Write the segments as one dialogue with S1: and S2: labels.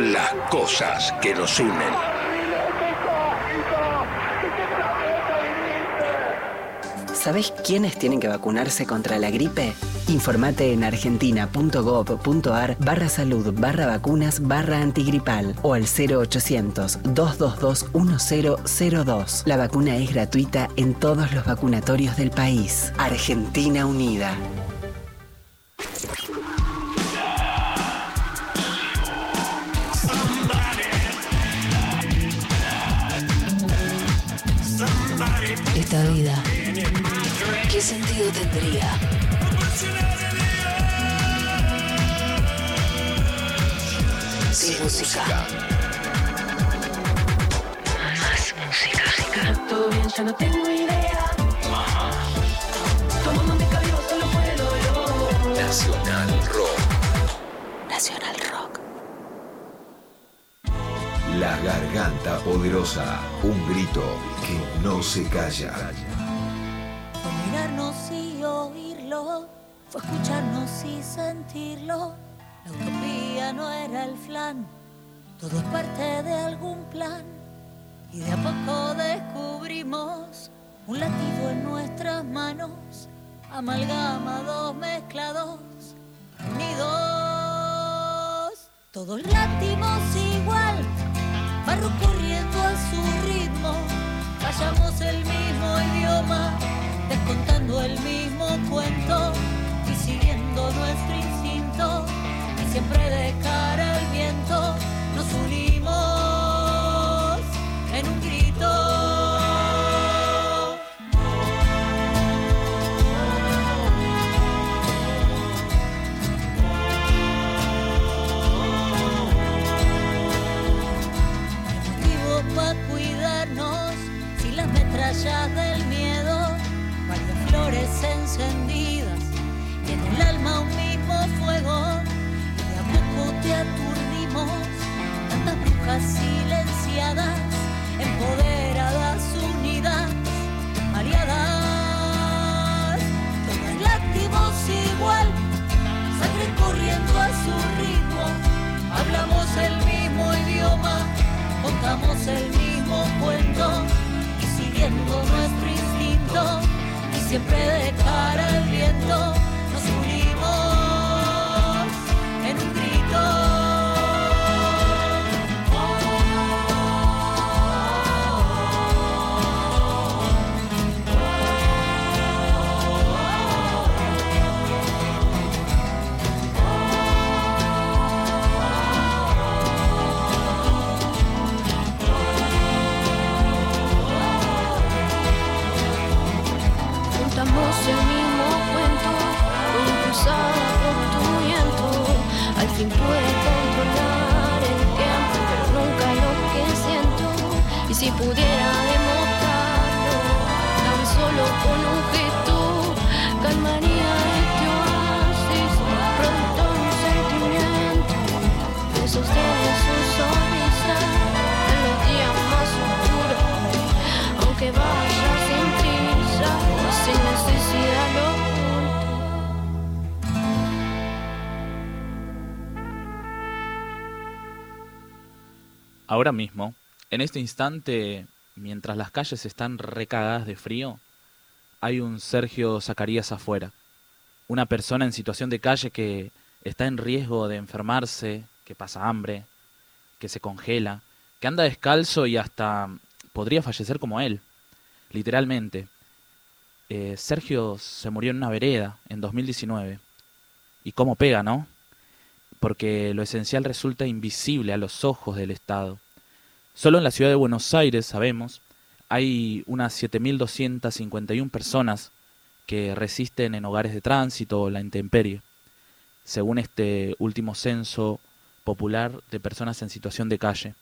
S1: las cosas que nos unen.
S2: ¿Sabés quiénes tienen que vacunarse contra la gripe? Informate en argentina.gov.ar barra salud barra vacunas barra antigripal o al 0800-222-1002. La vacuna es gratuita en todos los vacunatorios del país. Argentina Unida.
S3: No tengo idea. Tomando mi cabello solo puedo yo.
S1: Nacional Rock.
S4: Nacional Rock.
S5: La garganta poderosa, un grito que no se calla.
S6: Fue mirarnos y oírlo, fue escucharnos y sentirlo. La utopía no era el flan, todo es parte de algún plan. Y de a poco descubrimos un latido en nuestras manos, amalgamados, mezclados, unidos. Todos latimos igual, barro corriendo a su ritmo, callamos el mismo idioma, descontando el mismo cuento y siguiendo nuestro instinto, y siempre de cara al viento nos unimos las metrallas del miedo, varias flores encendidas y en el alma un mismo fuego y a poco te aturdimos tantas brujas silenciadas empoderadas unidas aliadas todas láctimos igual sangre corriendo a su ritmo hablamos el mismo idioma contamos el mismo cuento siguiendo nuestro instinto y siempre de cara al viento nos unimos en un grito.
S7: Si pudiera demostrarlo, tan solo con un gesto, calmaría este oasis, pronto un sentimiento. Que sostiene su sonrisa en los días más oscuros, aunque vaya sin prisa sin necesidad lo.
S8: Ahora mismo, en este instante, mientras las calles están recagadas de frío, hay un Sergio Zacarías afuera. Una persona en situación de calle que está en riesgo de enfermarse, que pasa hambre, que se congela, que anda descalzo y hasta podría fallecer como él. Literalmente. Eh, Sergio se murió en una vereda en 2019. Y cómo pega, ¿no? Porque lo esencial resulta invisible a los ojos del Estado. Solo en la ciudad de Buenos Aires, sabemos, hay unas 7.251 personas que resisten en hogares de tránsito o la intemperie, según este último censo popular de personas en situación de calle.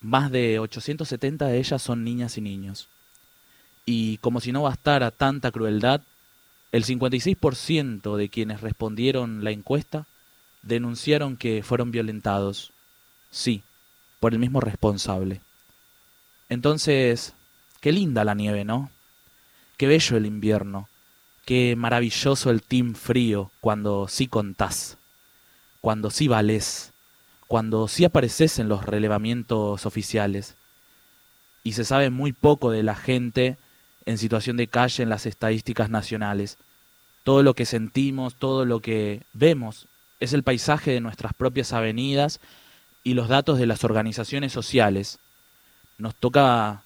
S8: Más de 870 de ellas son niñas y niños. Y como si no bastara tanta crueldad, el 56% de quienes respondieron la encuesta denunciaron que fueron violentados. Sí, por el mismo responsable. Entonces, qué linda la nieve, ¿no? Qué bello el invierno. Qué maravilloso el team frío cuando sí contás, cuando sí valés,
S9: cuando sí apareces en los relevamientos oficiales y se sabe muy poco de la gente en situación de calle en las estadísticas nacionales. Todo lo que sentimos, todo lo que vemos es el paisaje de nuestras propias avenidas y los datos de las organizaciones sociales. Nos toca,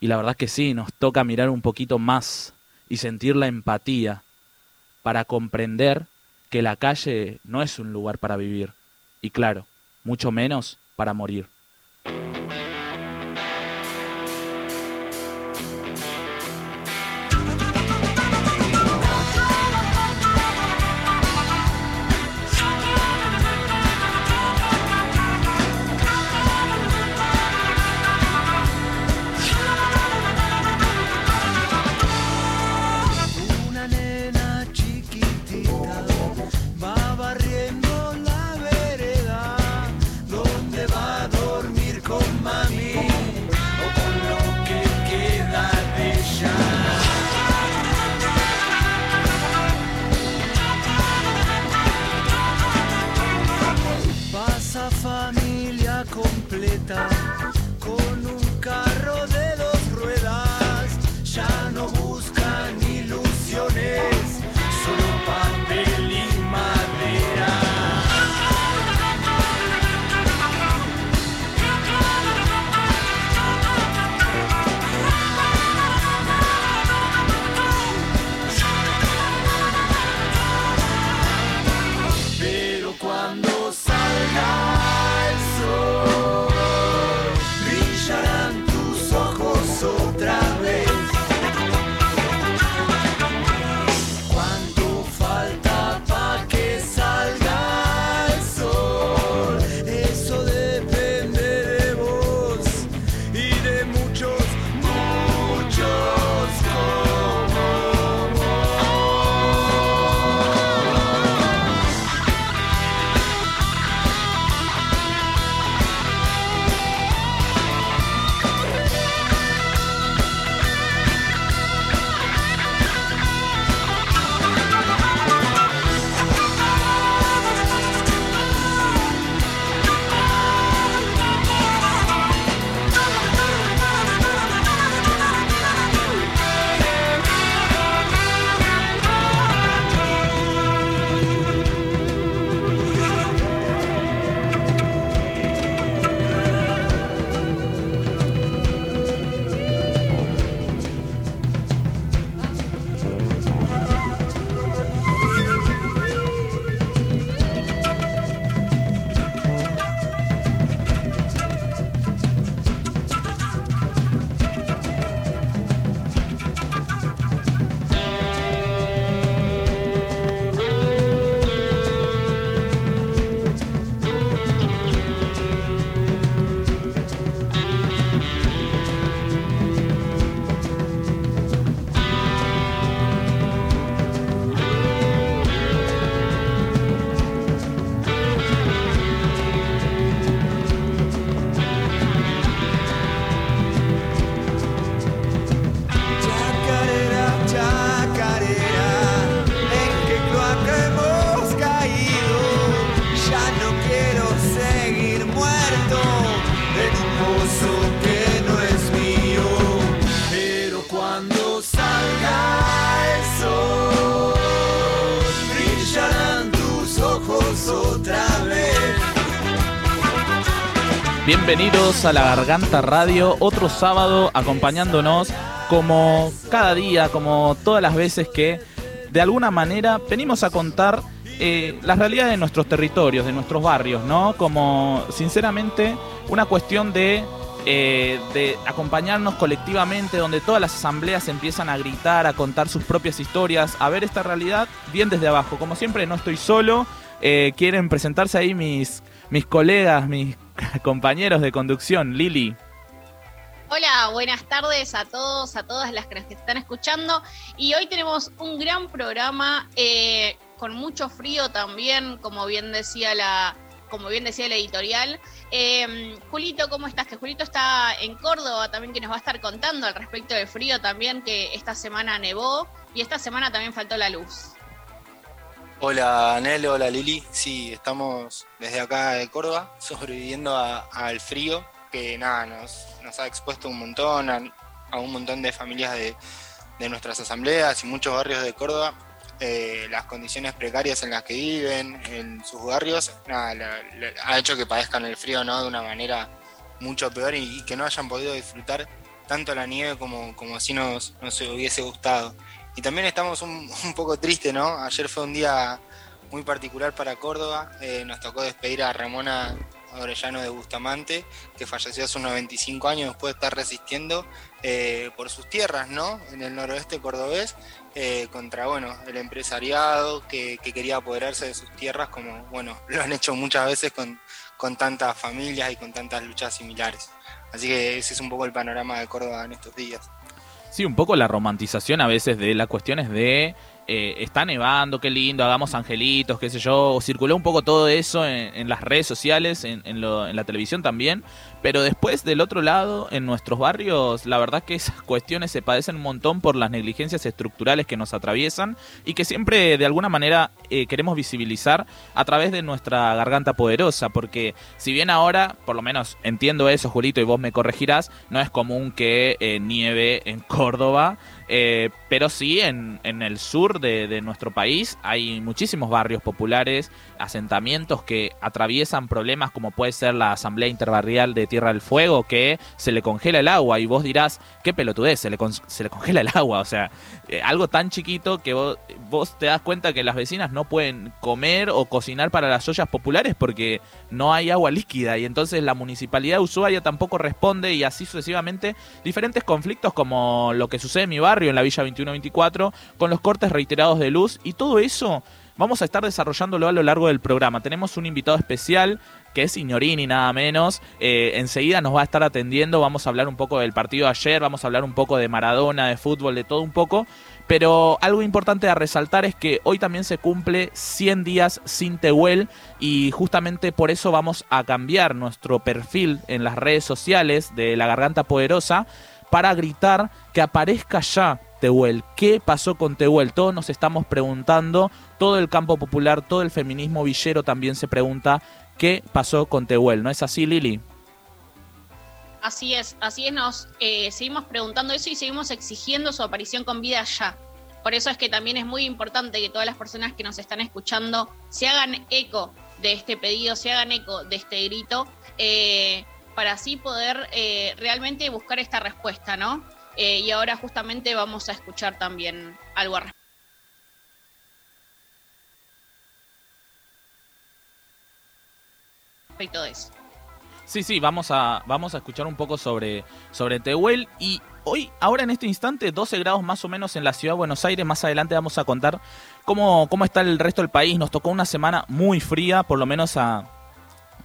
S9: y la verdad que sí, nos toca mirar un poquito más y sentir la empatía para comprender que la calle no es un lugar para vivir y claro, mucho menos para morir.
S8: A
S9: La Garganta Radio, otro sábado acompañándonos como cada día, como todas las veces que de alguna manera venimos a contar eh, las realidades de nuestros territorios, de nuestros barrios, ¿no? Como sinceramente una cuestión de, eh, acompañarnos colectivamente, donde todas las asambleas empiezan a gritar, a contar sus propias historias, a ver esta realidad bien desde abajo. Como siempre no estoy solo, eh, quieren presentarse ahí mis, mis colegas, mis compañeros de conducción, Lili.
S10: Hola, buenas tardes a todos, a todas las que nos están escuchando. Y hoy tenemos un gran programa eh, con mucho frío también, como bien decía la, como bien decía la editorial. Eh, Julito, ¿cómo estás? Que Julito está en Córdoba también, que nos va a estar contando al respecto del frío también, que esta semana nevó y esta semana también faltó la luz.
S11: Hola Nelo, hola Lili. Sí, estamos desde acá de Córdoba sobreviviendo al frío que nada, nos, nos ha expuesto un montón a, un montón de familias de, de nuestras asambleas y muchos barrios de Córdoba. Eh, las condiciones precarias en las que viven en sus barrios nada, ha hecho que padezcan el frío ¿no? de una manera mucho peor y, que no hayan podido disfrutar tanto la nieve como, como así nos, nos hubiese gustado. Y también estamos un, poco tristes, ¿no? Ayer fue un día muy particular para Córdoba. Eh, nos tocó despedir a Ramona Orellano de Bustamante, que falleció hace unos 25 años después de estar resistiendo eh, por sus tierras, ¿no? En el noroeste cordobés, eh, contra, bueno, el empresariado que, que quería apoderarse de sus tierras, como, bueno, lo han hecho muchas veces con, con tantas familias y con tantas luchas similares. Así que ese es un poco el panorama de Córdoba en estos días.
S8: Sí, un poco la romantización a veces de las cuestiones de eh, está nevando, qué lindo, hagamos angelitos, qué sé yo. Circuló un poco todo eso en, las redes sociales, en, en lo- en la televisión también. Pero después, del otro lado, en nuestros barrios, la verdad que esas cuestiones se padecen un montón por las negligencias estructurales que nos atraviesan y que siempre de alguna manera eh, queremos visibilizar a través de nuestra garganta poderosa. Porque si bien ahora, por lo menos entiendo eso, Julito, y vos me corregirás, no es común que eh, nieve en Córdoba. Eh, pero sí en, en el sur de, de nuestro país hay muchísimos barrios populares, asentamientos que atraviesan problemas como puede ser la Asamblea Interbarrial de Tierra del Fuego, que se le congela el agua. Y vos dirás, qué pelotudez, se le, se le congela el agua, o sea, eh, algo tan chiquito que vos, vos te das cuenta que las vecinas no pueden comer o cocinar para las ollas populares porque no hay agua líquida. Y entonces la municipalidad usuaria tampoco responde y así sucesivamente diferentes conflictos como lo que sucede en mi barrio en la Villa 2124 con los cortes reiterados de luz y todo eso vamos a estar desarrollándolo a lo largo del programa. Tenemos un invitado especial que es Signorini nada menos. Eh, enseguida nos va a estar atendiendo, vamos a hablar un poco del partido de ayer, vamos a hablar un poco de Maradona, de fútbol, de todo un poco. Pero algo importante a resaltar es que hoy también se cumple 100 días sin Tehuel y justamente por eso vamos a cambiar nuestro perfil en las redes sociales de La Garganta Poderosa para gritar que aparezca ya Tehuel. ¿Qué pasó con Tehuel? Todos nos estamos preguntando, todo el campo popular, todo el feminismo villero también se pregunta qué pasó con Tehuel. ¿No es así, Lili?
S10: Así es, así es, nos eh, seguimos preguntando eso y seguimos exigiendo su aparición con vida ya. Por eso es que también es muy importante que todas las personas que nos están escuchando se hagan eco de este pedido, se hagan eco de este grito, eh, para así poder eh, realmente buscar esta respuesta, ¿no? Eh, y ahora justamente vamos a escuchar también algo al respecto de eso.
S8: Sí, sí, vamos a, vamos a escuchar un poco sobre, sobre Tehuel. Y hoy, ahora en este instante, 12 grados más o menos en la ciudad de Buenos Aires. Más adelante vamos a contar cómo, cómo está el resto del país. Nos tocó una semana muy fría, por lo menos a,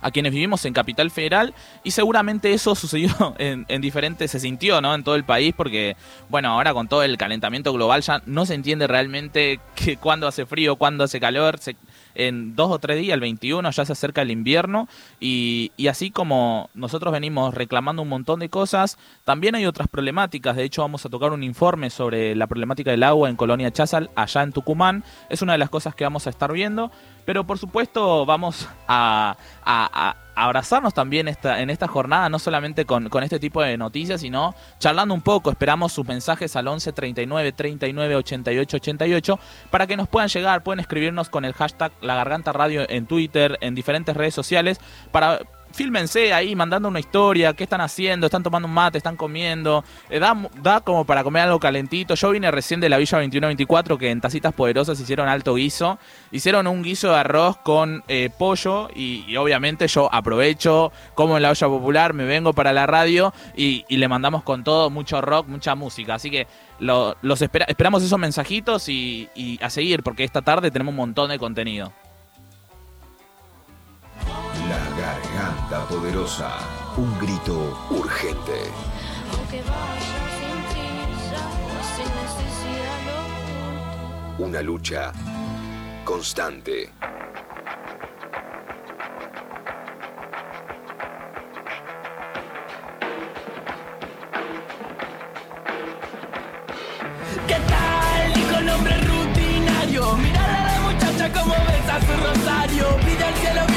S8: a quienes vivimos en Capital Federal y seguramente eso sucedió en, en diferentes, se sintió ¿no? en todo el país porque, bueno, ahora con todo el calentamiento global ya no se entiende realmente que cuándo hace frío, cuándo hace calor, se- en dos o tres días, el 21, ya se acerca el invierno y, y así como nosotros venimos reclamando un montón de cosas, también hay otras problemáticas, de hecho vamos a tocar un informe sobre la problemática del agua en Colonia Chazal, allá en Tucumán, es una de las cosas que vamos a estar viendo, pero por supuesto vamos a, abrazarnos también esta, en esta jornada, no solamente con, con este tipo de noticias, sino charlando un poco. Esperamos sus mensajes al 11 39 39 88 88 para que nos puedan llegar, pueden escribirnos con el hashtag La Garganta Radio en Twitter, en diferentes redes sociales, para fílmense ahí mandando una historia, qué están haciendo, están tomando un mate, están comiendo, eh, da, como para comer algo calentito. Yo vine recién de la Villa 2124 que en Tacitas Poderosas hicieron alto guiso, hicieron un guiso de arroz con eh, pollo y, obviamente yo aprovecho, como en la olla popular, me vengo para la radio y, le mandamos con todo mucho rock, mucha música. Así que lo- los espera- esperamos esos mensajitos y a seguir porque esta tarde tenemos un montón de contenido.
S5: Poderosa. Un grito urgente.
S7: Aunque vaya sin prisa, sin necesidad lo oculto.
S5: Una lucha constante.
S12: ¿Qué tal? Dijo el hombre rutinario. Mirala a la muchacha
S13: como besa su rosario. Pide al cielo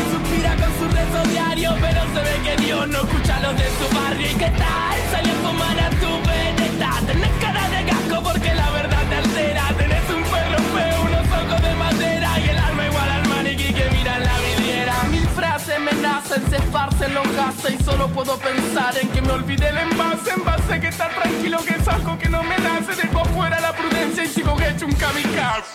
S13: su rezo diario. Pero se ve que Dios no escucha los de su barrio. ¿Y qué tal? Salió a fumar a tu veneta. Tenés cara de gasco porque la verdad te altera. Tenés un perro feo, unos ojos de madera. Y el alma igual al maniquí que mira en la vidriera. Mil frases me nacen, se esparcen los gases. Y solo puedo pensar en que me olvidé el envase. Envase que está tranquilo, que es algo que no me nace. Dejo afuera la prudencia y sigo hecho un kamikaze.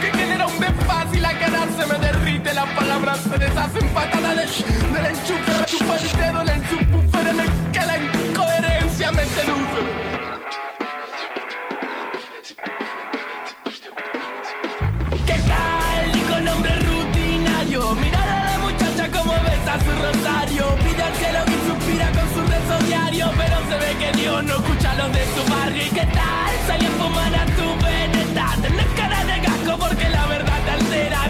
S13: Que genera un desfase y la cara se me derrite. Las palabras se deshacen patada de del enchufe. Chupa el dedo en el subwoofer en el que la incoherencia me seduce. A la muchacha como besa su rosario. Pide al cielo que suspira con su rezo diario. Pero se ve que Dios no escucha los de su barrio. ¿Y qué tal? A fumar a tu veneta. Porque la verdad te altera.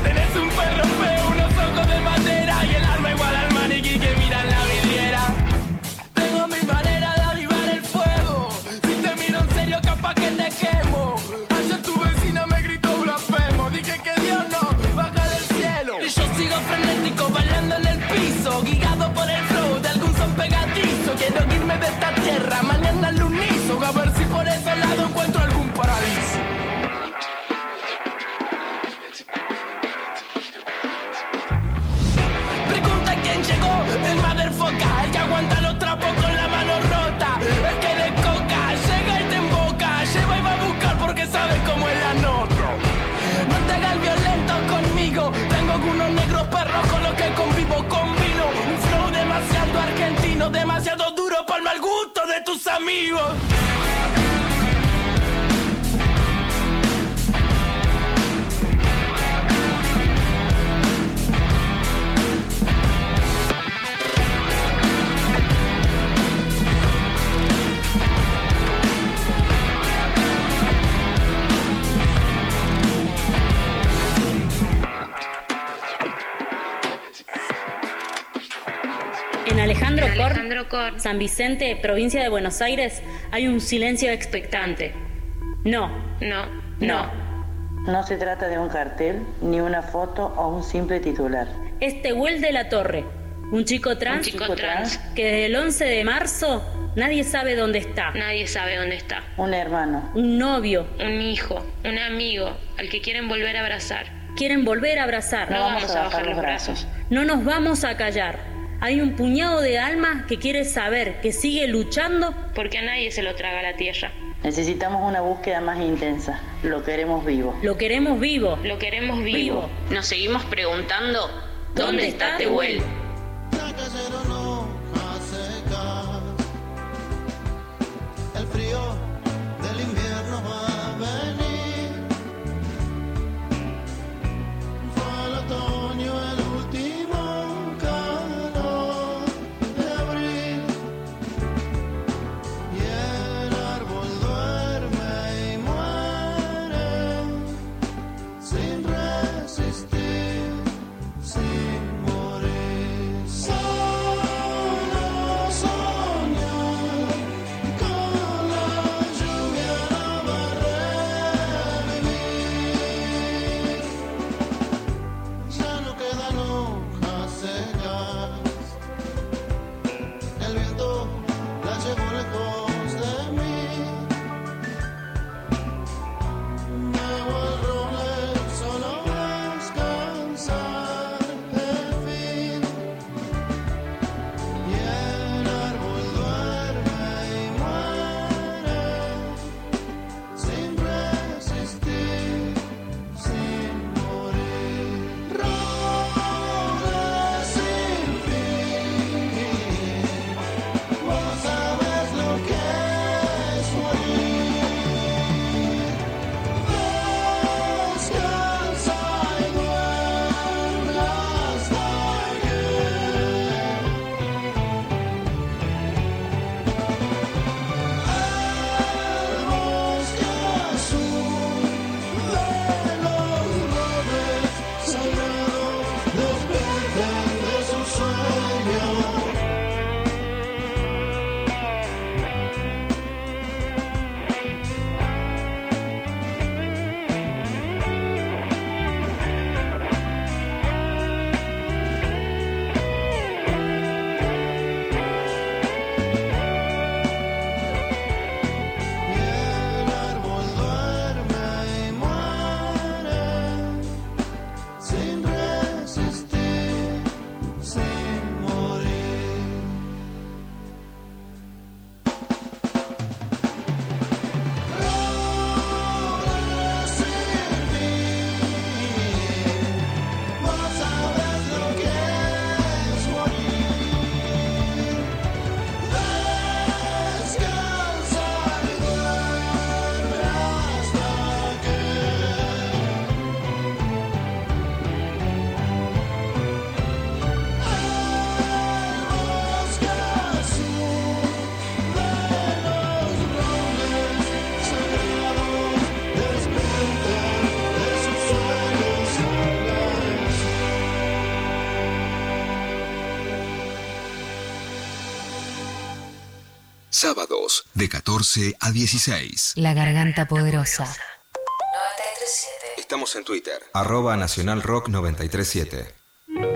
S13: Que convivo, combino un flow demasiado argentino, demasiado duro para el mal gusto de tus amigos.
S14: San Vicente, provincia de Buenos Aires, hay un silencio expectante. No, no, no.
S15: No se trata de un cartel, ni una foto o un simple titular.
S14: Es Tehuel de la Torre, un chico trans,
S15: Un chico trans.
S14: que desde el 11 de marzo nadie sabe dónde está.
S7: Nadie sabe dónde está.
S15: Un hermano.
S14: Un novio.
S7: Un hijo, un amigo, al que quieren volver a abrazar.
S14: Quieren volver a abrazar.
S7: No vamos a bajar los brazos.
S14: No nos vamos a callar. Hay un puñado de almas que quiere saber, que sigue luchando.
S7: Porque a nadie se lo traga la tierra.
S15: Necesitamos una búsqueda más intensa. Lo queremos vivo.
S14: Lo queremos vivo.
S7: Lo queremos vivo.
S14: Vivo.
S7: Nos seguimos preguntando, ¿dónde está Tehuel?
S5: 14 a 16.
S4: La garganta poderosa.
S5: Estamos en Twitter. Arroba Nacional Rock 937.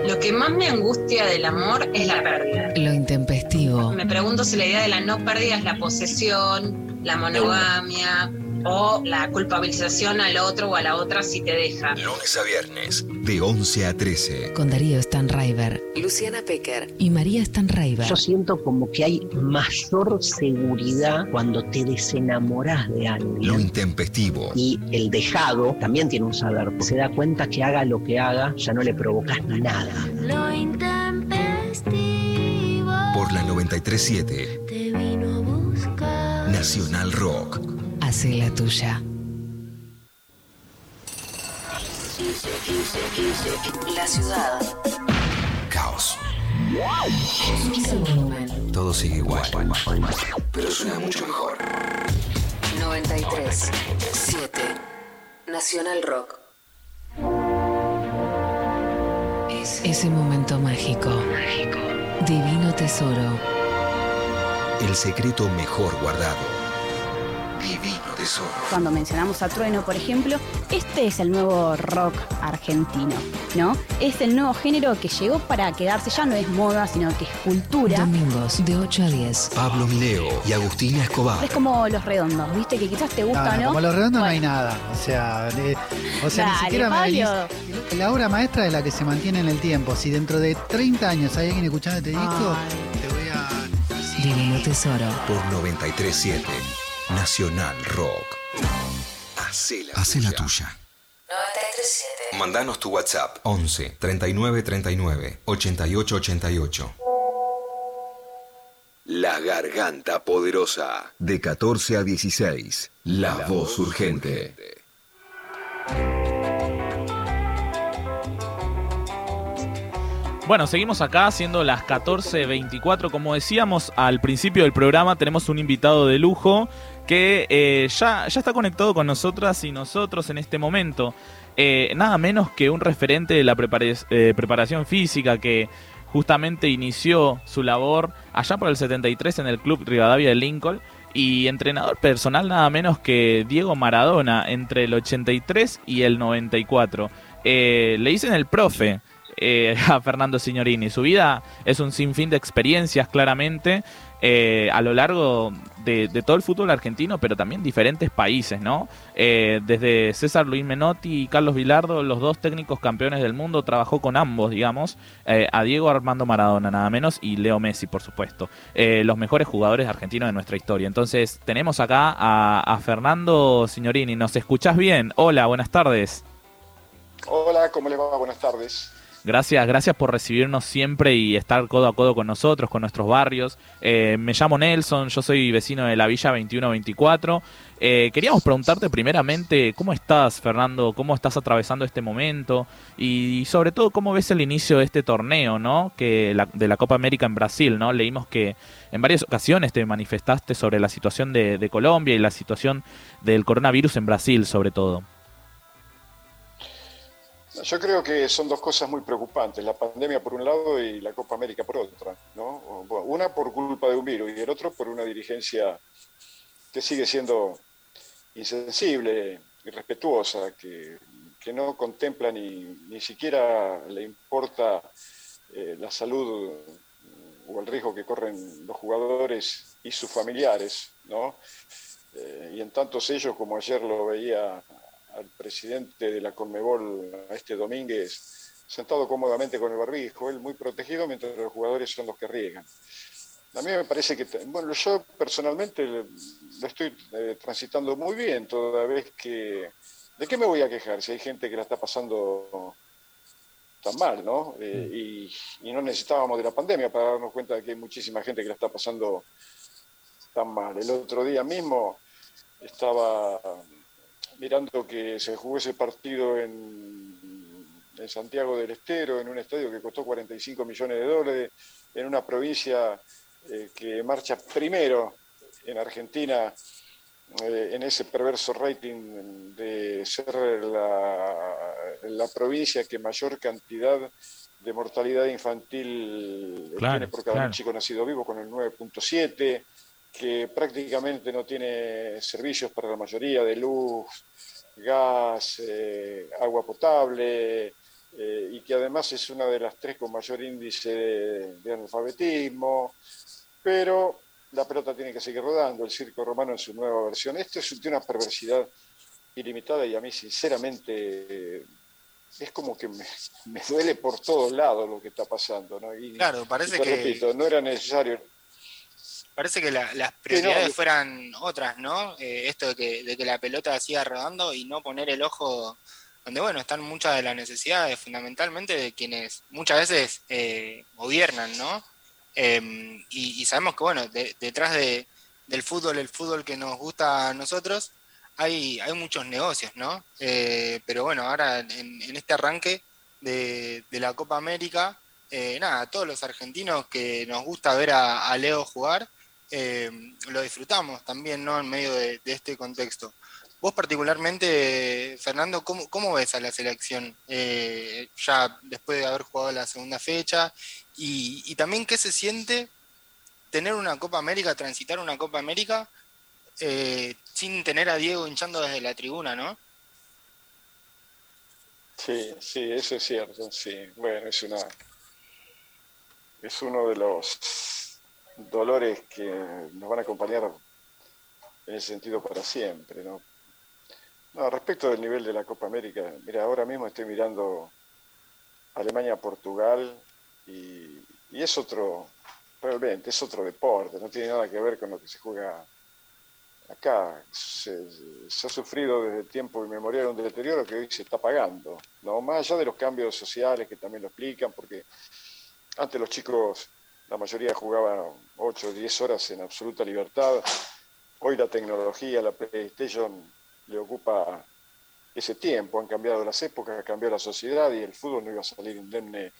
S16: Lo que más me angustia del amor es la pérdida.
S4: Lo intempestivo.
S16: Me pregunto si la idea de la no pérdida es la posesión, la monogamia o la culpabilización al otro o a la otra si te deja.
S5: Lunes a viernes de 11 a 13.
S4: Con Darío Stanraiver, Luciana Pecker y María Stanraiver.
S17: Yo siento como que hay mayor seguridad cuando te desenamoras de alguien.
S5: Lo intempestivo.
S17: Y el dejado también tiene un saber. Se da cuenta que haga lo que haga, ya no le provocas nada.
S7: Lo intempestivo
S5: Por la 937
S7: te vino a buscar.
S5: Nacional Rock.
S4: Hace la tuya. La ciudad.
S5: Caos. Todo sigue igual. Pero suena mucho mejor.
S4: 93 7 Nacional Rock. Ese momento mágico. Divino tesoro.
S5: El secreto mejor guardado. Divino tesoro.
S18: Cuando mencionamos a Trueno, por ejemplo, este es el nuevo rock argentino, ¿no? Es el nuevo género que llegó para quedarse, ya no es moda, sino que es cultura.
S4: Domingos de 8 a 10.
S5: Pablo Mileo y Agustina Escobar.
S18: Es como los redondos, ¿viste? Que quizás te gusta,
S19: No,
S18: ¿no?
S19: no, como los redondos no hay nada. O sea, de- o sea ni siquiera me
S18: Pablo.
S19: venís- La obra maestra es la que se mantiene en el tiempo. Si dentro de 30 años hay alguien escuchando este disco, te voy a.
S4: Divino tesoro.
S5: Por 937 Nacional Rock. Hacé la, Hacé la tuya.
S4: 937.
S5: Mandanos tu WhatsApp 11 39 39 88 88. La Garganta Poderosa. De 14 a 16. La, voz urgente.
S8: Bueno, seguimos acá siendo las 14.24. Como decíamos al principio del programa, tenemos un invitado de lujo que eh, ya, ya está conectado con nosotras y nosotros en este momento. Eh, nada menos que un referente de la eh, preparación física que justamente inició su labor allá por el 73 en el Club Rivadavia de Lincoln y entrenador personal nada menos que Diego Maradona entre el 83 y el 94. Eh, le dicen el profe a Fernando Signorini. Su vida es un sinfín de experiencias, claramente, eh, a lo largo de, todo el fútbol argentino, pero también diferentes países, ¿no? Eh, desde César Luis Menotti y Carlos Vilardo, los dos técnicos campeones del mundo, trabajó con ambos, digamos, eh, a Diego Armando Maradona, nada menos, y Leo Messi, por supuesto, los mejores jugadores argentinos de nuestra historia. Entonces, tenemos acá a, Fernando Signorini. ¿Nos escuchás bien? Hola, buenas tardes.
S20: Hola, ¿cómo le va? Buenas tardes.
S8: Gracias, gracias por recibirnos siempre y estar codo a codo con nosotros, con nuestros barrios. Eh, me llamo Nelson, yo soy vecino de la Villa 2124. Eh, queríamos preguntarte primeramente, ¿cómo estás, Fernando? ¿Cómo estás atravesando este momento? Y, sobre todo, ¿cómo ves el inicio de este torneo, ¿no? Que la- de la Copa América en Brasil, ¿no? Leímos que en varias ocasiones te manifestaste sobre la situación de, de Colombia y la situación del coronavirus en Brasil, sobre todo.
S20: Yo creo que son dos cosas muy preocupantes, la pandemia por un lado y la Copa América por otra. ¿no? Una por culpa de un virus y el otro por una dirigencia que sigue siendo insensible, irrespetuosa, que, que no contempla ni, ni siquiera le importa eh, la salud o el riesgo que corren los jugadores y sus familiares. ¿no? Eh, y en tantos ellos, como ayer lo veía al presidente de la Conmebol, a este Domínguez, sentado cómodamente con el barbijo, él muy protegido, mientras los jugadores son los que riegan. A mí me parece que, bueno, yo personalmente lo lo estoy eh, transitando muy bien, toda vez que, ¿de qué me voy a quejar si hay gente que la está pasando tan mal, ¿no? Eh, y, y no necesitábamos de la pandemia para darnos cuenta de que hay muchísima gente que la está pasando tan mal. El otro día mismo estaba mirando que se jugó ese partido en, en Santiago del Estero, en un estadio que costó 45 millones de dólares, en una provincia eh, que marcha primero en Argentina eh, en ese perverso rating de ser la, la provincia que mayor cantidad de mortalidad infantil
S8: Claro,
S20: tiene por cada
S8: claro.
S20: chico nacido vivo, con el 9.7, que prácticamente no tiene servicios para la mayoría de luz, gas, eh, agua potable, eh, y que además es una de las tres con mayor índice de, de analfabetismo, pero la pelota tiene que seguir rodando, el circo romano en su nueva versión. Esto es de una perversidad ilimitada y a mí sinceramente eh, es como que me, me duele por todos lados lo que está pasando. ¿no? Y,
S11: Claro, parece
S20: y
S11: que-
S20: repito, no era necesario.
S11: Parece que la- las prioridades
S20: no,
S11: fueran otras, ¿no? Eh, esto de que, de que la pelota siga rodando y no poner el ojo donde, bueno, están muchas de las necesidades, fundamentalmente de quienes muchas veces eh, gobiernan, ¿no? Em, y, y sabemos que, bueno, de- detrás de, del fútbol, el fútbol que nos gusta a nosotros, hay, hay muchos negocios, ¿no? Eh, pero bueno, ahora en, en este arranque de, de la Copa América, eh, nada, todos los argentinos que nos gusta ver a, a Leo jugar, eh, lo disfrutamos también, ¿no? En medio de, este contexto. Vos particularmente, Fernando, ¿cómo, cómo ves a la selección eh, ya después de haber jugado la segunda fecha? Y, y también, ¿qué se siente tener una Copa América, transitar una Copa América eh, sin tener a Diego hinchando desde la tribuna, ¿no?
S20: Sí, sí, eso es cierto, sí. Bueno, es una es uno de los dolores que nos van a acompañar en ese sentido para siempre, ¿no? Respecto del nivel de la Copa América, mira, ahora mismo estoy mirando Alemania-Portugal y, es otro, realmente, es otro deporte, no tiene nada que ver con lo que se juega acá. Se, se ha sufrido desde tiempo inmemorial un deterioro que hoy se está pagando, ¿no? Más allá de los cambios sociales que también lo explican, porque antes los chicos, la mayoría jugaban 8 o 10 horas en absoluta libertad. Hoy la tecnología, la PlayStation le ocupa ese tiempo. Han cambiado las épocas, ha cambiado la sociedad y el fútbol no iba a salir indemne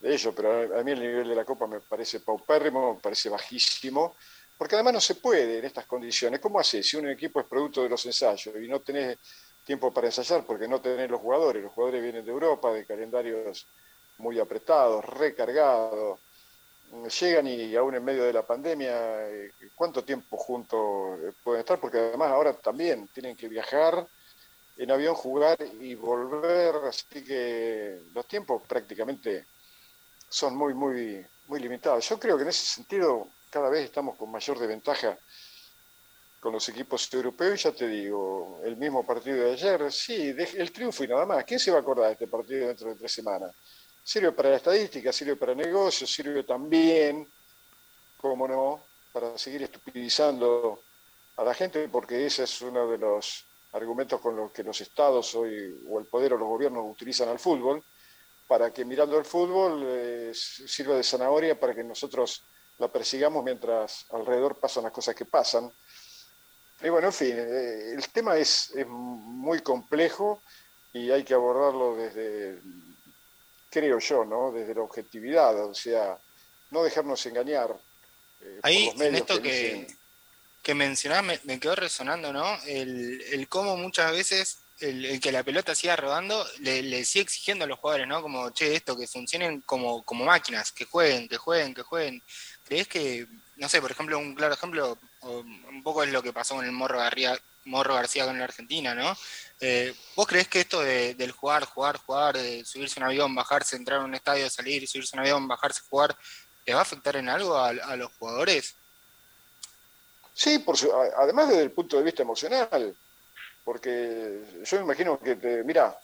S20: de ello. Pero a mí el nivel de la Copa me parece paupérrimo, me parece bajísimo. Porque además no se puede en estas condiciones. ¿Cómo haces si un equipo es producto de los ensayos y no tenés tiempo para ensayar porque no tenés los jugadores? Los jugadores vienen de Europa, de calendarios muy apretados, recargados. Llegan y aún en medio de la pandemia, eh, ¿cuánto tiempo juntos eh, pueden estar? Porque además ahora también tienen que viajar en avión, jugar y volver, así que los tiempos prácticamente son muy, muy, muy limitados. Yo creo que en ese sentido cada vez estamos con mayor desventaja con los equipos europeos. Y ya te digo, el mismo partido de ayer, sí, el triunfo y nada más. ¿Quién se va a acordar de este partido dentro de tres semanas? Sirve para la estadística, sirve para negocios, sirve también, como no, para seguir estupidizando a la gente, porque ese es uno de los argumentos con los que los estados hoy, o el poder o los gobiernos utilizan al fútbol, para que mirando el fútbol eh, sirva de zanahoria para que nosotros la persigamos mientras alrededor pasan las cosas que pasan. Y bueno, en fin, eh, el tema es muy complejo y hay que abordarlo desde, creo yo, ¿no? Desde la objetividad, o sea, no dejarnos engañar. eh, por
S11: Ahí, en esto que,
S20: dicen-
S11: que mencionás, me, me quedó resonando, ¿no? El, el cómo muchas veces el, el que la pelota siga rodando le, le sigue exigiendo a los jugadores, ¿no? Como, che, esto, que funcionen como, como máquinas, que jueguen, que jueguen, que jueguen. ¿Crees que, no sé, por ejemplo, un claro ejemplo, o un poco es lo que pasó con el Morro García, Morro García con la Argentina, ¿no? Eh, ¿Vos crees que esto de- del jugar, jugar, jugar, de subirse un avión, bajarse, entrar a un estadio, salir, subirse un avión, bajarse, jugar, ¿le va a afectar en algo a, los jugadores?
S20: Sí, por su- además desde el punto de vista emocional, porque yo me imagino que, te, mira,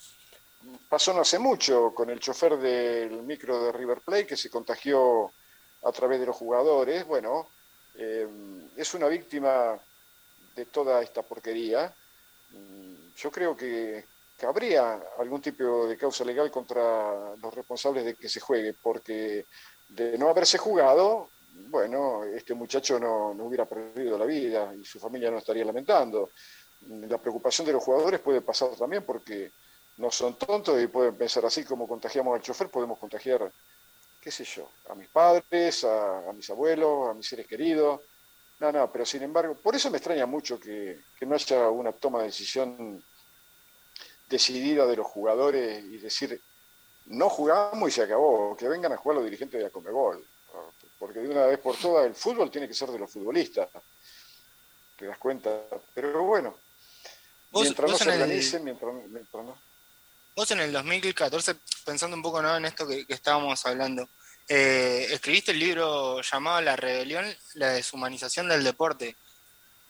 S20: pasó no hace mucho con el chofer del micro de River Plate que se contagió a través de los jugadores. Bueno, eh, es una víctima de toda esta porquería. Yo creo que, que habría algún tipo de causa legal contra los responsables de que se juegue, porque de no haberse jugado, bueno, este muchacho no, no hubiera perdido la vida y su familia no estaría lamentando. La preocupación de los jugadores puede pasar también porque no son tontos y pueden pensar así como contagiamos al chofer, podemos contagiar, qué sé yo, a mis padres, a mis abuelos, a mis seres queridos. No, no, pero sin embargo, por eso me extraña mucho que, que no haya una toma de decisión decidida de los jugadores y decir, no jugamos y se acabó, que vengan a jugar los dirigentes de la Comebol, porque de una vez por todas el fútbol tiene que ser de los futbolistas. ¿te das cuenta? Pero bueno,
S11: Vos-
S20: mientras
S11: vos
S20: no se
S11: el-
S20: organicen, mientras, mientras no...
S11: Vos en el 2014, pensando un poco ¿no? en esto que, que estábamos hablando, eh, escribiste el libro llamado La rebelión, la deshumanización del deporte.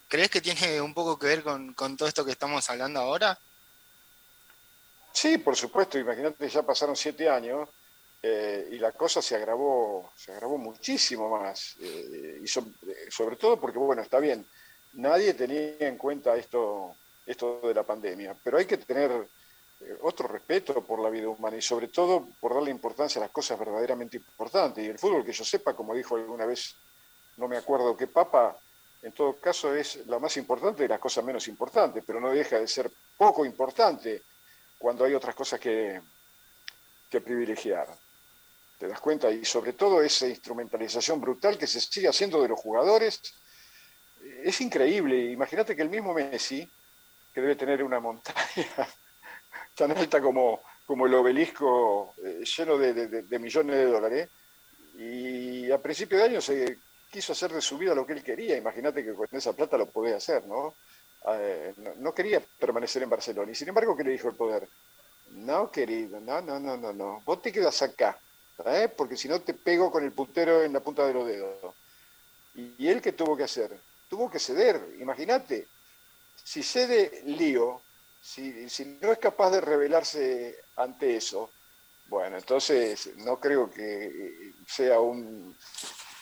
S11: ¿Crees que tiene un poco que ver con, todo esto que estamos hablando ahora?
S20: Sí, por supuesto, imagínate, ya pasaron siete años eh, y la cosa se agravó, se agravó muchísimo más. eh, y so- sobre todo porque, bueno, está bien, nadie tenía en cuenta esto, esto de la pandemia, pero hay que tener otro respeto por la vida humana y sobre todo por darle importancia a las cosas verdaderamente importantes. Y el fútbol, que yo sepa, como dijo alguna vez, no me acuerdo qué papa, en todo caso es la más importante de las cosas menos importantes, pero no deja de ser poco importante cuando hay otras cosas que, que privilegiar. ¿Te das cuenta? Y sobre todo esa instrumentalización brutal que se sigue haciendo de los jugadores. Es increíble. Imagínate que el mismo Messi, que debe tener una montaña tan alta como, como el obelisco eh, lleno de, de- de- millones de dólares, y a principio de año se quiso hacer de su vida lo que él quería. Imagínate que con esa plata lo podía hacer, ¿no? Eh, no, no quería permanecer en Barcelona. Y sin embargo, ¿qué le dijo el poder? No, querido, no, no, no, no, no. Vos te quedas acá, ¿eh? porque si no te pego con el puntero en la punta de los dedos. ¿Y, y él qué tuvo que hacer? Tuvo que ceder, imagínate. Si cede lío, si, si no es capaz de rebelarse ante eso, bueno, entonces no creo que sea un,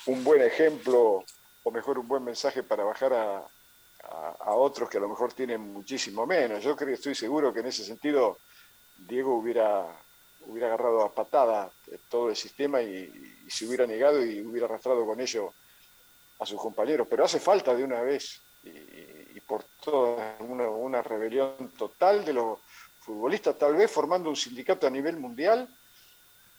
S20: un buen ejemplo, o mejor un buen mensaje para bajar a, a- otros que a lo mejor tienen muchísimo menos. Yo creo, estoy seguro que en ese sentido Diego hubiera, hubiera agarrado a patada eh, todo el sistema y, se hubiera negado y hubiera arrastrado con ello a sus compañeros. Pero hace falta de una vez por toda una, rebelión total de los futbolistas, tal vez formando un sindicato a nivel mundial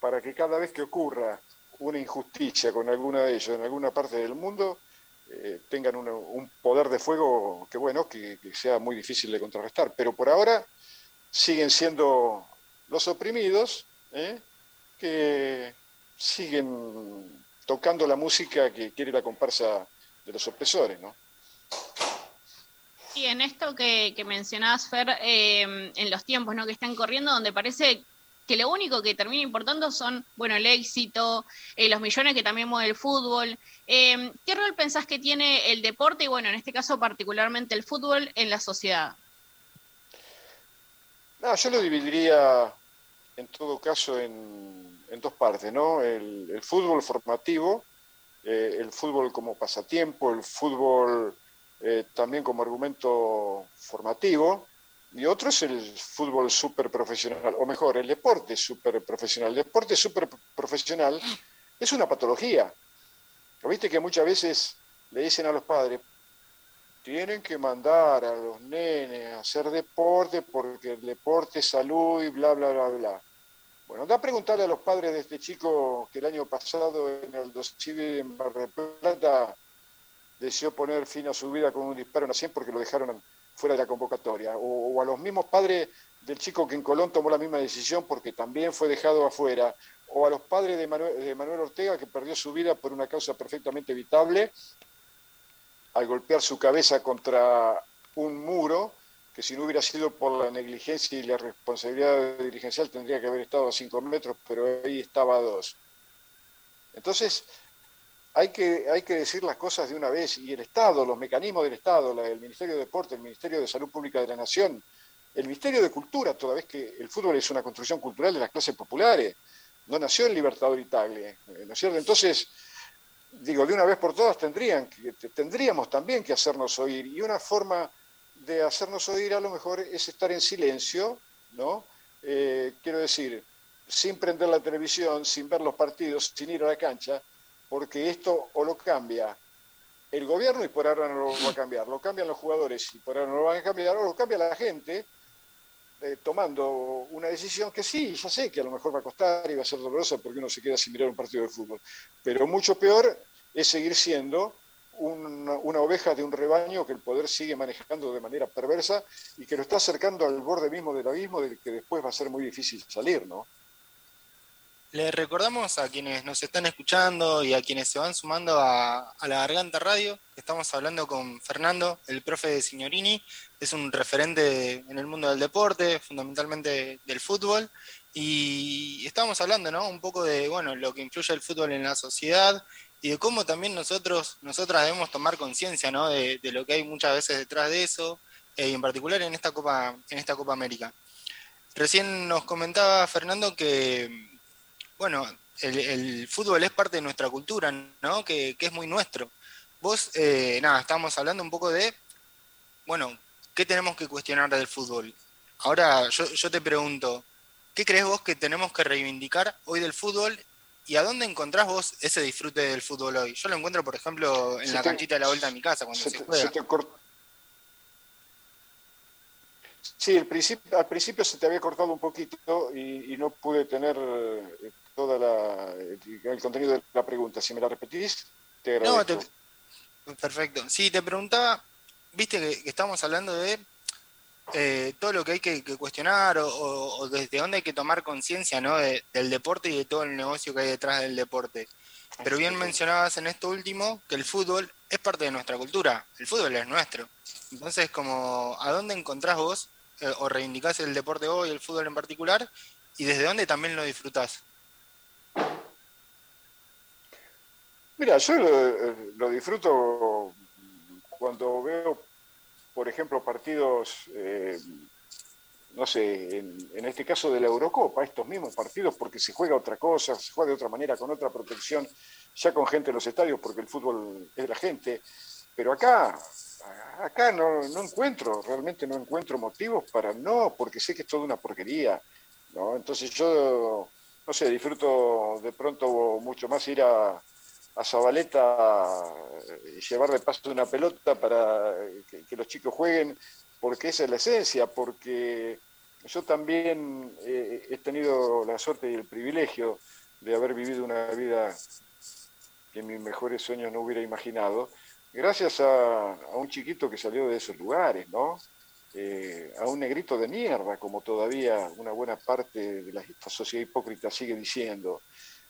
S20: para que cada vez que ocurra una injusticia con alguna de ellos en alguna parte del mundo, eh, tengan un poder de fuego que bueno, que, que sea muy difícil de contrarrestar. Pero por ahora siguen siendo los oprimidos, ¿eh? que siguen tocando la música que quiere la comparsa de los opresores, ¿no?
S10: Y en esto que, que mencionabas, Fer, eh, en los tiempos ¿no? que están corriendo, donde parece que lo único que termina importando son, bueno, el éxito, eh, los millones que también mueve el fútbol. Eh, ¿Qué rol pensás que tiene el deporte y, bueno, en este caso particularmente el fútbol en la sociedad?
S20: No, yo lo dividiría en todo caso en, en dos partes, ¿no? El, el fútbol formativo, eh, el fútbol como pasatiempo, el fútbol eh, también como argumento formativo, y otro es el fútbol súper profesional, o mejor, el deporte súper profesional. El deporte súper profesional es una patología. Viste que muchas veces le dicen a los padres, tienen que mandar a los nenes a hacer deporte porque el deporte es salud y bla, bla, bla, bla. Bueno, anda a preguntarle a los padres de este chico que el año pasado en el 2000 en del Plata deseó poner fin a su vida con un disparo en la 100 porque lo dejaron fuera de la convocatoria. O, o a los mismos padres del chico que en Colón tomó la misma decisión porque también fue dejado afuera. O a los padres de Manuel, de Manuel Ortega que perdió su vida por una causa perfectamente evitable al golpear su cabeza contra un muro que si no hubiera sido por la negligencia y la responsabilidad dirigencial tendría que haber estado a cinco metros, pero ahí estaba a dos. Entonces, hay que, hay que decir las cosas de una vez, y el Estado, los mecanismos del Estado, el Ministerio de Deporte, el Ministerio de Salud Pública de la Nación, el Ministerio de Cultura, toda vez que el fútbol es una construcción cultural de las clases populares, no nació en Libertador Tagle, eh, ¿no es cierto? Entonces, digo, de una vez por todas tendrían que, tendríamos también que hacernos oír, y una forma de hacernos oír a lo mejor es estar en silencio, ¿no? Eh, quiero decir, sin prender la televisión, sin ver los partidos, sin ir a la cancha, porque esto o lo cambia el gobierno y por ahora no lo va a cambiar, lo cambian los jugadores y por ahora no lo van a cambiar, o lo cambia la gente eh, tomando una decisión que sí, ya sé que a lo mejor va a costar y va a ser dolorosa porque uno se queda sin mirar un partido de fútbol, pero mucho peor es seguir siendo una, una oveja de un rebaño que el poder sigue manejando de manera perversa y que lo está acercando al borde mismo del abismo del que después va a ser muy difícil salir, ¿no?
S11: Le recordamos a quienes nos están escuchando y a quienes se van sumando a, la Garganta Radio, estamos hablando con Fernando, el profe de Signorini, es un referente en el mundo del deporte, fundamentalmente del fútbol, y estamos hablando, ¿no? Un poco de, bueno, lo que influye el fútbol en la sociedad y de cómo también nosotros, nosotras debemos tomar conciencia, ¿no? De, de lo que hay muchas veces detrás de eso, eh, y en particular en esta Copa, en esta Copa América. Recién nos comentaba Fernando que, bueno, el, el fútbol es parte de nuestra cultura, ¿no? Que, que es muy nuestro. Vos, eh, nada, estábamos hablando un poco de, bueno, ¿qué tenemos que cuestionar del fútbol? Ahora yo, yo te pregunto, ¿qué crees vos que tenemos que reivindicar hoy del fútbol y a dónde encontrás vos ese disfrute del fútbol hoy? Yo lo encuentro, por ejemplo, en
S20: Se
S11: la
S20: te-
S11: canchita de la vuelta de mi casa cuando se,
S20: se te-
S11: juega.
S20: se te cort- Sí, el principio, al principio se te había cortado un poquito y, y no pude tener eh, toda la, el contenido de la pregunta. Si me la repetís, te
S11: No,
S20: agradezco.
S11: te- perfecto. Sí, te preguntaba, viste que, que estamos hablando de eh, todo lo que hay que, que cuestionar o, o- o desde dónde hay que tomar conciencia ¿no? de- del deporte y de todo el negocio que hay detrás del deporte. Pero bien mencionabas en esto último que el fútbol es parte de nuestra cultura, el fútbol es nuestro. Entonces, como, ¿a dónde encontrás vos eh, o reivindicás el deporte hoy, el fútbol en particular, y desde dónde también lo disfrutás?
S20: Mira, yo lo, lo disfruto cuando veo, por ejemplo, partidos, eh, no sé, en, este caso de la Eurocopa, estos mismos partidos, porque se juega otra cosa, se juega de otra manera, con otra protección, ya con gente en los estadios, porque el fútbol es la gente. Pero acá, acá no, no encuentro, realmente no encuentro motivos para no, porque sé que es toda una porquería. ¿no? Entonces yo, no sé, disfruto de pronto mucho más ir a, a Zabaleta y llevar de paso una pelota para que, que los chicos jueguen, porque esa es la esencia, porque yo también eh, he tenido la suerte y el privilegio de haber vivido una vida que mis mejores sueños no hubiera imaginado, gracias a, un chiquito que salió de esos lugares, ¿no? Eh, a un negrito de mierda, como todavía una buena parte de la, sociedad hipócrita sigue diciendo.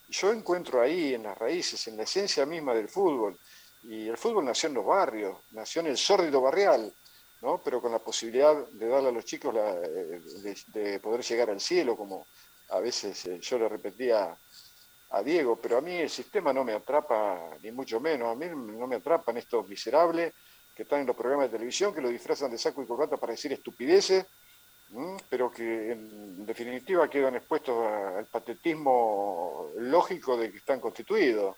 S20: Yo encuentro ahí en las raíces, en la esencia misma del fútbol, y el fútbol nació en los barrios, nació en el sórdido barrial, ¿no? pero con la posibilidad de darle a los chicos la, eh, de, de poder llegar al cielo, como a veces eh, yo le repetía a Diego, pero a mí el sistema no me atrapa, ni mucho menos, a mí no me atrapan estos miserables que están en los programas de televisión, que lo disfrazan de saco y corbata para decir estupideces. Pero que en definitiva quedan expuestos al patetismo lógico de que están constituidos.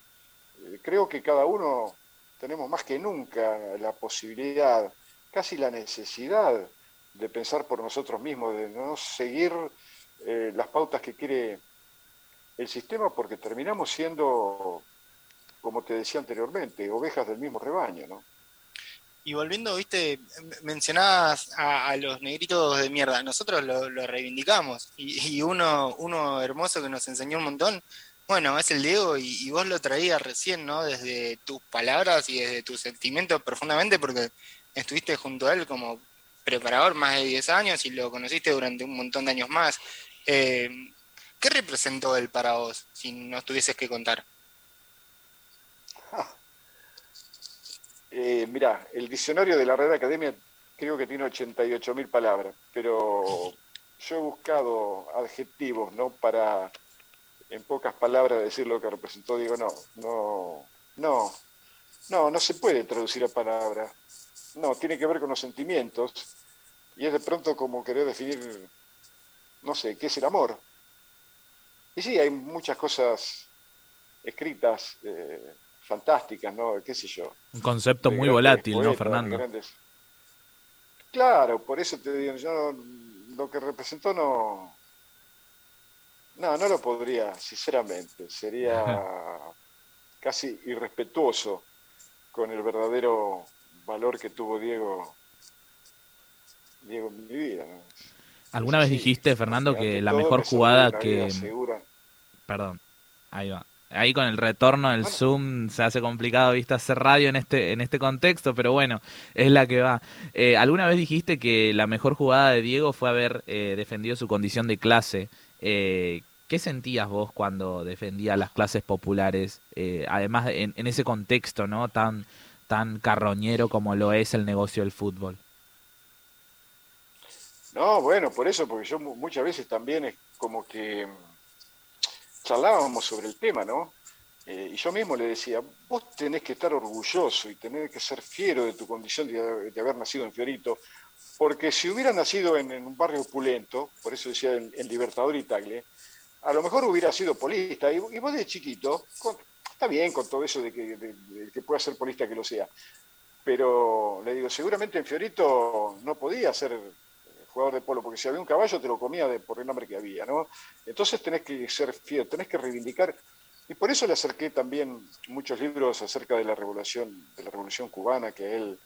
S20: Eh, Creo que cada uno tenemos más que nunca la posibilidad, casi la necesidad de pensar por nosotros mismos, de no seguir eh, las pautas que quiere el sistema, porque terminamos siendo, como te decía anteriormente, ovejas del mismo rebaño, ¿no?
S11: Y volviendo, viste, mencionabas a, los negritos de mierda, nosotros lo, lo reivindicamos, y, uno, uno hermoso que nos enseñó un montón, bueno, es el Diego, y, vos lo traías recién, ¿no? Desde tus palabras y desde tus sentimientos profundamente, porque estuviste junto a él como preparador más de 10 años y lo conociste durante un montón de años más. Eh, ¿Qué representó él para vos, si nos tuvieses que contar?
S20: Eh, mira, el diccionario de la Red Academia creo que tiene 88.000 palabras, pero yo he buscado adjetivos, ¿no? Para, en pocas palabras, decir lo que representó. Digo, no, no, no, no, no se puede traducir a palabras. No, tiene que ver con los sentimientos. Y es de pronto como querer definir, no sé, qué es el amor. Y sí, hay muchas cosas escritas, eh, fantásticas, ¿no? ¿Qué sé yo?
S8: Un concepto muy
S20: grandes
S8: volátil, ¿no, Fernando?
S20: grandes- Claro, por eso te digo, yo lo que representó no, no, no lo podría, sinceramente, sería casi irrespetuoso con el verdadero valor que tuvo Diego, Diego en mi vida. ¿no?
S8: ¿Alguna vez dijiste, Fernando, que la mejor jugada que...
S20: segura.
S8: Perdón, ahí va. Ahí con el retorno del Zoom se hace complicado, viste, hacer radio en este, en este contexto, pero bueno, es la que va. Eh, ¿Alguna vez dijiste que la mejor jugada de Diego fue haber eh, defendido su condición de clase? Eh, ¿Qué sentías vos cuando defendías las clases populares? además, en, en ese contexto, ¿no? Tan, tan carroñero como lo es el negocio del fútbol.
S20: No, bueno, por eso, porque yo mu- muchas veces también es como que charlábamos sobre el tema, ¿no? Eh, y yo mismo le decía, vos tenés que estar orgulloso y tenés que ser fiero de tu condición de, haber nacido en Fiorito, porque si hubiera nacido en, un barrio opulento, por eso decía en, Libertador y Tagle, a lo mejor hubiera sido polista. Y, vos de chiquito, está bien con todo eso de que, de que pueda ser polista que lo sea, pero le digo, seguramente en Fiorito no podía ser jugador de polo, porque si había un caballo te lo comía de, por el nombre que había, ¿no? Entonces tenés que ser fiel, tenés que reivindicar, y por eso le acerqué también muchos libros acerca de la revolución, de la revolución cubana, que a él,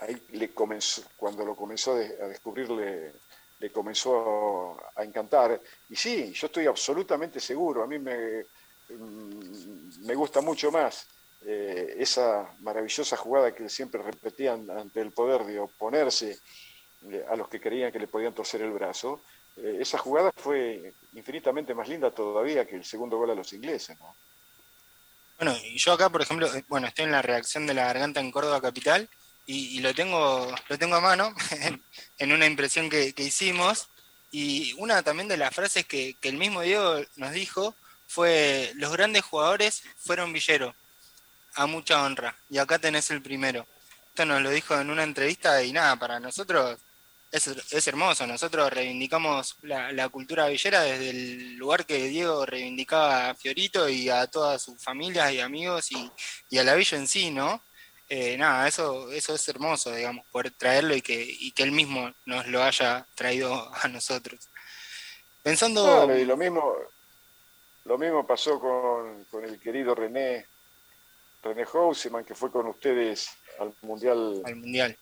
S20: ahí le comenzó, cuando lo comenzó a de- a descubrir, le, le comenzó a encantar. Y sí, yo estoy absolutamente seguro, a mí me, mm, me gusta mucho más eh, esa maravillosa jugada que siempre repetían ante el poder de oponerse a los que creían que le podían torcer el brazo. Eh, esa jugada fue infinitamente más linda todavía que el segundo gol a los ingleses. ¿no?
S11: Bueno, y yo acá, por ejemplo, eh, bueno, estoy en la reacción de la garganta en Córdoba Capital y, lo tengo lo tengo a mano en, una impresión que, que hicimos. Y una también de las frases que el mismo Diego nos dijo fue, los grandes jugadores fueron Villero, a mucha honra. Y acá tenés el primero. Esto nos lo dijo en una entrevista y nada, para nosotros es, es hermoso. Nosotros reivindicamos la, la cultura villera desde el lugar que Diego reivindicaba a Fiorito y a todas sus familias y amigos y, y a la villa en sí, ¿no? Eh, nada, eso, eso es hermoso, digamos, poder traerlo y que, y que él mismo nos lo haya traído a nosotros. Pensando...
S20: Claro, y lo mismo, lo mismo pasó con, con el querido René, René Houseman, que fue con ustedes al Mundial,
S11: al mundial.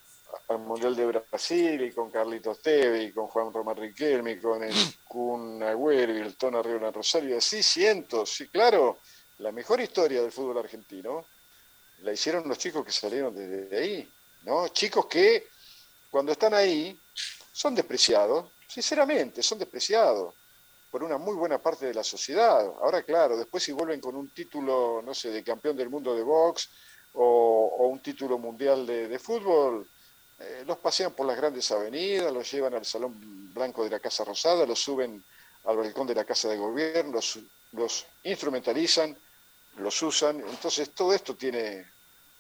S20: Al mundial de Brasil, y con Carlitos Teve, y con Juan Román Riquelme, y con el Kun Agüero y el Tono Arriola Rosario, así cientos, sí, claro, la mejor historia del fútbol argentino la hicieron los chicos que salieron desde ahí, ¿no? Chicos que cuando están ahí son despreciados, sinceramente, son despreciados por una muy buena parte de la sociedad. Ahora, claro, después si vuelven con un título, no sé, de campeón del mundo de box o, o un título mundial de, de fútbol, eh, los pasean por las grandes avenidas, los llevan al Salón Blanco de la Casa Rosada, los suben al balcón de la Casa de Gobierno, los, instrumentalizan, los usan. Entonces todo esto tiene,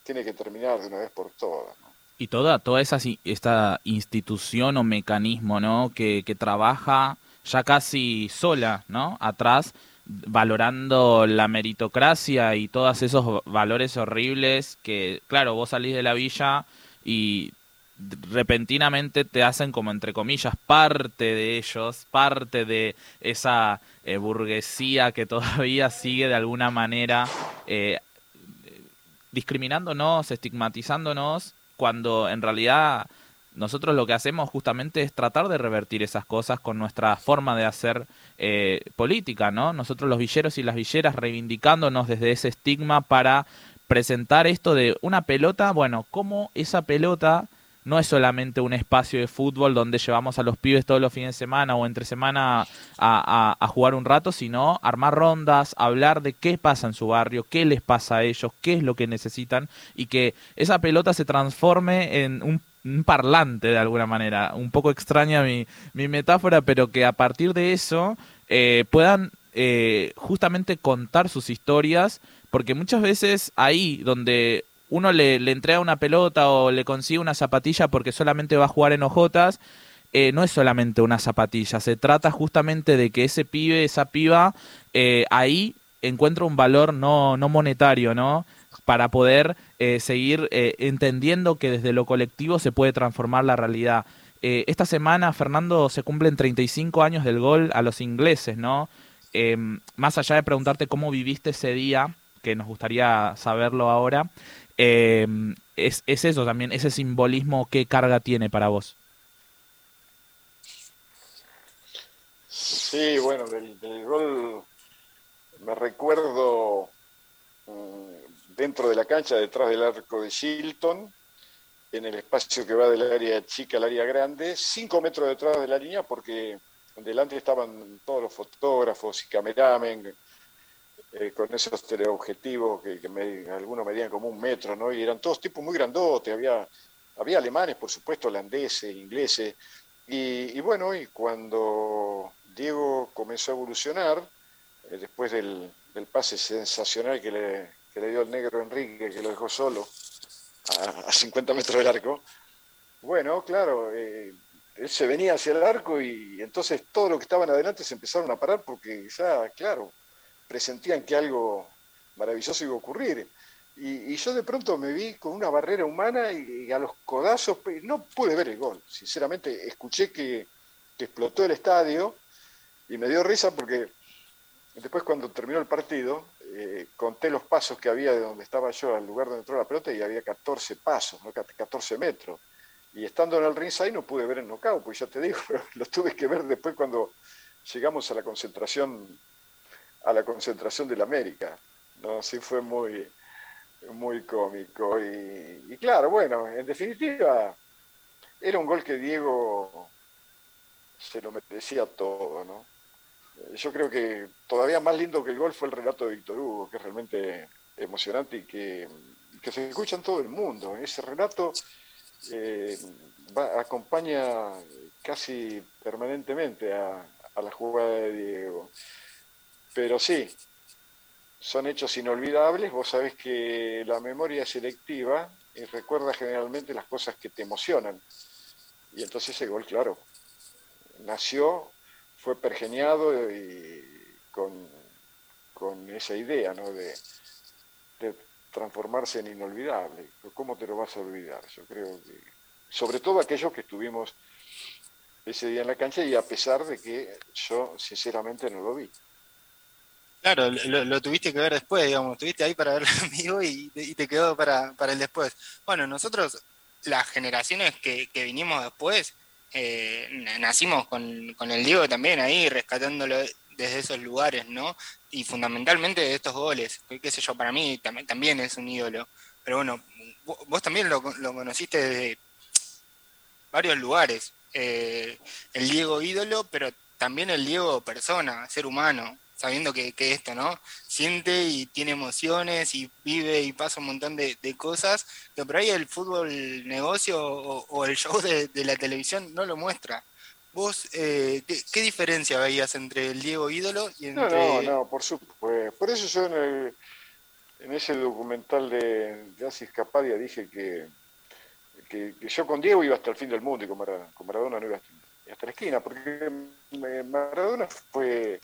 S20: tiene que terminar de una vez por todas.
S8: Y toda, toda esa, esta institución o mecanismo, ¿no? Que, que trabaja ya casi sola, ¿no? Atrás, valorando la meritocracia y todos esos valores horribles que, claro, vos salís de la villa y repentinamente te hacen como entre comillas parte de ellos, parte de esa eh, burguesía que todavía sigue de alguna manera eh, discriminándonos, estigmatizándonos, cuando en realidad nosotros lo que hacemos justamente es tratar de revertir esas cosas con nuestra forma de hacer eh, política, ¿no? Nosotros los villeros y las villeras reivindicándonos desde ese estigma para presentar esto de una pelota, bueno, cómo esa pelota no es solamente un espacio de fútbol donde llevamos a los pibes todos los fines de semana o entre semana a, jugar un rato, sino armar rondas, hablar de qué pasa en su barrio, qué les pasa a ellos, qué es lo que necesitan y que esa pelota se transforme en un, un parlante de alguna manera. Un poco extraña mi, mi metáfora, pero que a partir de eso eh, puedan eh, justamente contar sus historias, porque muchas veces ahí donde uno le, entrega una pelota o le consigue una zapatilla porque solamente va a jugar en hojotas, eh, no es solamente una zapatilla, se trata justamente de que ese pibe, esa piba, eh, ahí encuentra un valor no, no monetario, ¿no? Para poder eh, seguir entendiendo que desde lo colectivo se puede transformar la realidad. Esta semana, Fernando, se cumplen 35 años del gol a los ingleses, ¿no? Eh, más allá de preguntarte cómo viviste ese día, que nos gustaría saberlo ahora, eh, es, es eso también, ese simbolismo, ¿qué carga tiene para vos?
S20: Sí, bueno, del, del gol me recuerdo mm, dentro de la cancha, detrás del arco de Shilton, en el espacio que va del área chica al área grande, cinco metros detrás de la línea, porque delante estaban todos los fotógrafos y cameramen eh, con esos teleobjetivos que, que me- algunos medían como un metro, ¿no? Y eran todos tipos muy grandotes, había, había alemanes, por supuesto, holandeses, ingleses. Y, y bueno, y cuando Diego comenzó a evolucionar, eh, después del, pase sensacional que le, que le dio el negro Enrique, que lo dejó solo a, a 50 metros del arco, bueno, claro, eh, él se venía hacia el arco y entonces todos los que estaban adelante se empezaron a parar porque ya, claro, presentían que algo maravilloso iba a ocurrir. Y, yo de pronto me vi con una barrera humana y, a los codazos, pe- no pude ver el gol. Sinceramente, escuché que, que explotó el estadio y me dio risa porque después cuando terminó el partido, eh, conté los pasos que había de donde estaba yo al lugar donde entró la pelota y había 14 pasos, ¿no? 14 metros. Y estando en el ringside no pude ver el knockout, pues ya te digo, lo tuve que ver después cuando llegamos a la concentración, a la concentración del América. No, sí fue muy, muy cómico. Y, claro, bueno, en definitiva, era un gol que Diego se lo merecía todo, ¿no? Eh, Yo creo que todavía más lindo que el gol fue el relato de Víctor Hugo, que es realmente emocionante y que, que se escucha en todo el mundo. Ese relato eh, acompaña casi permanentemente a la jugada de Diego. Pero sí, son hechos inolvidables. Vos sabés que la memoria es selectiva y recuerda generalmente las cosas que te emocionan. Y entonces ese gol, claro, nació, fue pergeniado y con, con esa idea ¿no? de, de transformarse en inolvidable. ¿Cómo te lo vas a olvidar? Yo creo que, sobre todo aquellos que estuvimos ese día en la cancha y a pesar de que yo sinceramente no lo vi.
S11: Claro, lo, tuviste que ver después, digamos, estuviste ahí para verlo en vivo y, te- quedó para, para el después. Bueno, nosotros, las generaciones que, que vinimos después, eh, nacimos con, con el Diego también ahí, rescatándolo desde esos lugares, ¿no? Y fundamentalmente de estos goles, que qué sé yo, para mí tam- también es un ídolo. Pero bueno, vo- vos también lo, lo conociste desde varios lugares. Eh, el Diego ídolo, pero también el Diego persona, ser humano, sabiendo que, que esto, ¿no? Siente y tiene emociones y vive y pasa un montón de, de cosas que por ahí el fútbol negocio o, o el show de, de la televisión no lo muestra. ¿Vos eh, ¿qué, qué diferencia veías entre el Diego ídolo y
S20: No,
S11: entre...
S20: no, no, por supuesto. Por eso yo en, el- en ese documental de, de Asis Capadia dije que, que, que yo con Diego iba hasta el fin del mundo y con, Mara- con Maradona no iba hasta, hasta la esquina, porque eh, Maradona fue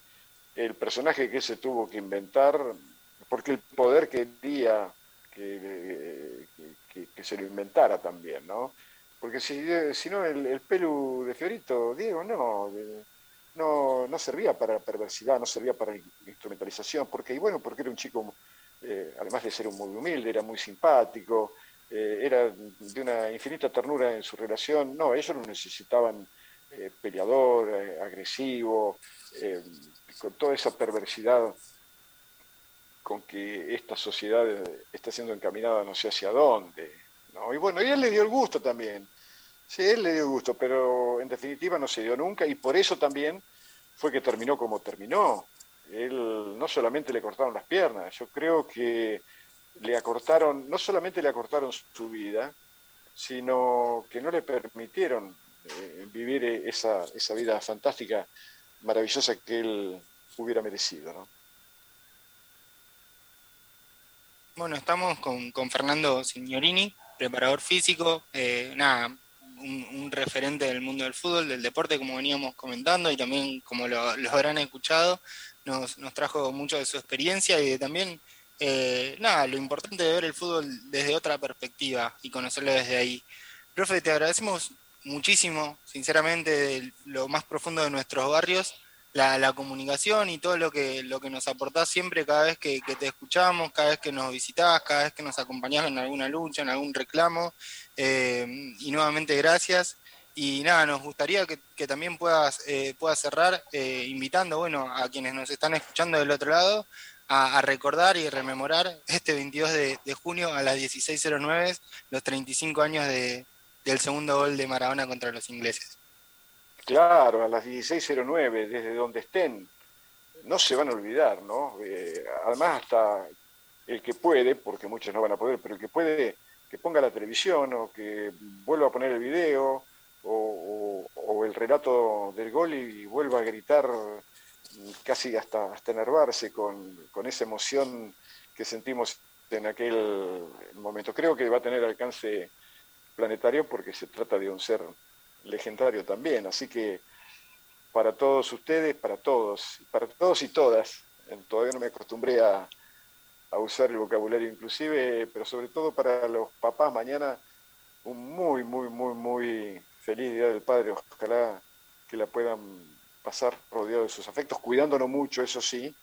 S20: el personaje que se tuvo que inventar, porque el poder quería que, que- que- se lo inventara también, ¿no? Porque si, si no, el, el pelu de Fiorito, Diego, no, no, no servía para perversidad, no servía para instrumentalización, porque, y bueno, porque era un chico, eh, además de ser un muy humilde, era muy simpático, eh, era de una infinita ternura en su relación. No, ellos no necesitaban eh, peleador, agresivo, con toda esa perversidad con que esta sociedad está siendo encaminada no sé hacia dónde. ¿no? Y bueno, y él le dio el gusto también. Sí, él le dio el gusto, pero en definitiva no se dio nunca y por eso también fue que terminó como terminó. Él no solamente le cortaron las piernas, yo creo que le acortaron, no solamente le acortaron su vida, sino que no le permitieron eh, vivir esa, esa vida fantástica, maravillosa que él hubiera merecido. ¿no?
S11: Bueno, estamos con, con Fernando Signorini, preparador físico, eh, nada, un, referente del mundo del fútbol, del deporte, como veníamos comentando, y también, como lo habrán escuchado, nos, nos trajo mucho de su experiencia y de también, eh, nada, lo importante de ver el fútbol desde otra perspectiva y conocerlo desde ahí. Profe, te agradecemos muchísimo, sinceramente, de lo más profundo de nuestros barrios, la, la comunicación y todo lo que, lo que nos aportás siempre cada vez que, que te escuchamos, cada vez que nos visitás, cada vez que nos acompañás en alguna lucha, en algún reclamo. Eh, y nuevamente gracias. Y nada, nos gustaría que, que también puedas, eh, puedas cerrar eh, invitando bueno, a quienes nos están escuchando del otro lado a, a recordar y rememorar este 22 de, de junio a las 16.09 los 35 años de, del segundo gol de Maradona contra los ingleses.
S20: Claro, a las 16.09, desde donde estén, no se van a olvidar, ¿no? Eh, además, hasta el que puede, porque muchos no van a poder, pero el que puede, que ponga la televisión o que vuelva a poner el video o, el relato del gol y vuelva a gritar casi hasta, hasta enervarse con, con esa emoción que sentimos en aquel momento. Creo que va a tener alcance planetario porque se trata de un ser legendario también, así que para todos ustedes, para todos, para todos y todas, eh, todavía no me acostumbré a, a usar el vocabulario inclusive, pero sobre todo para los papás mañana, un muy, muy, muy, muy feliz Día del Padre, ojalá que la puedan pasar rodeado de sus afectos, cuidándonos mucho, eso sí,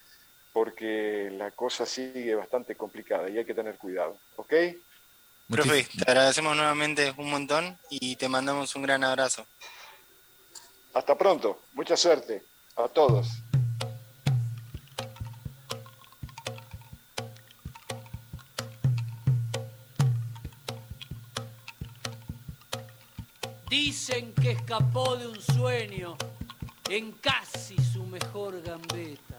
S20: porque la cosa sigue bastante complicada y hay que tener cuidado, ¿ok?
S11: Profe, te agradecemos nuevamente un montón y te mandamos un gran abrazo.
S20: Hasta pronto, mucha suerte a todos.
S21: Dicen que escapó de un sueño en casi su mejor gambeta.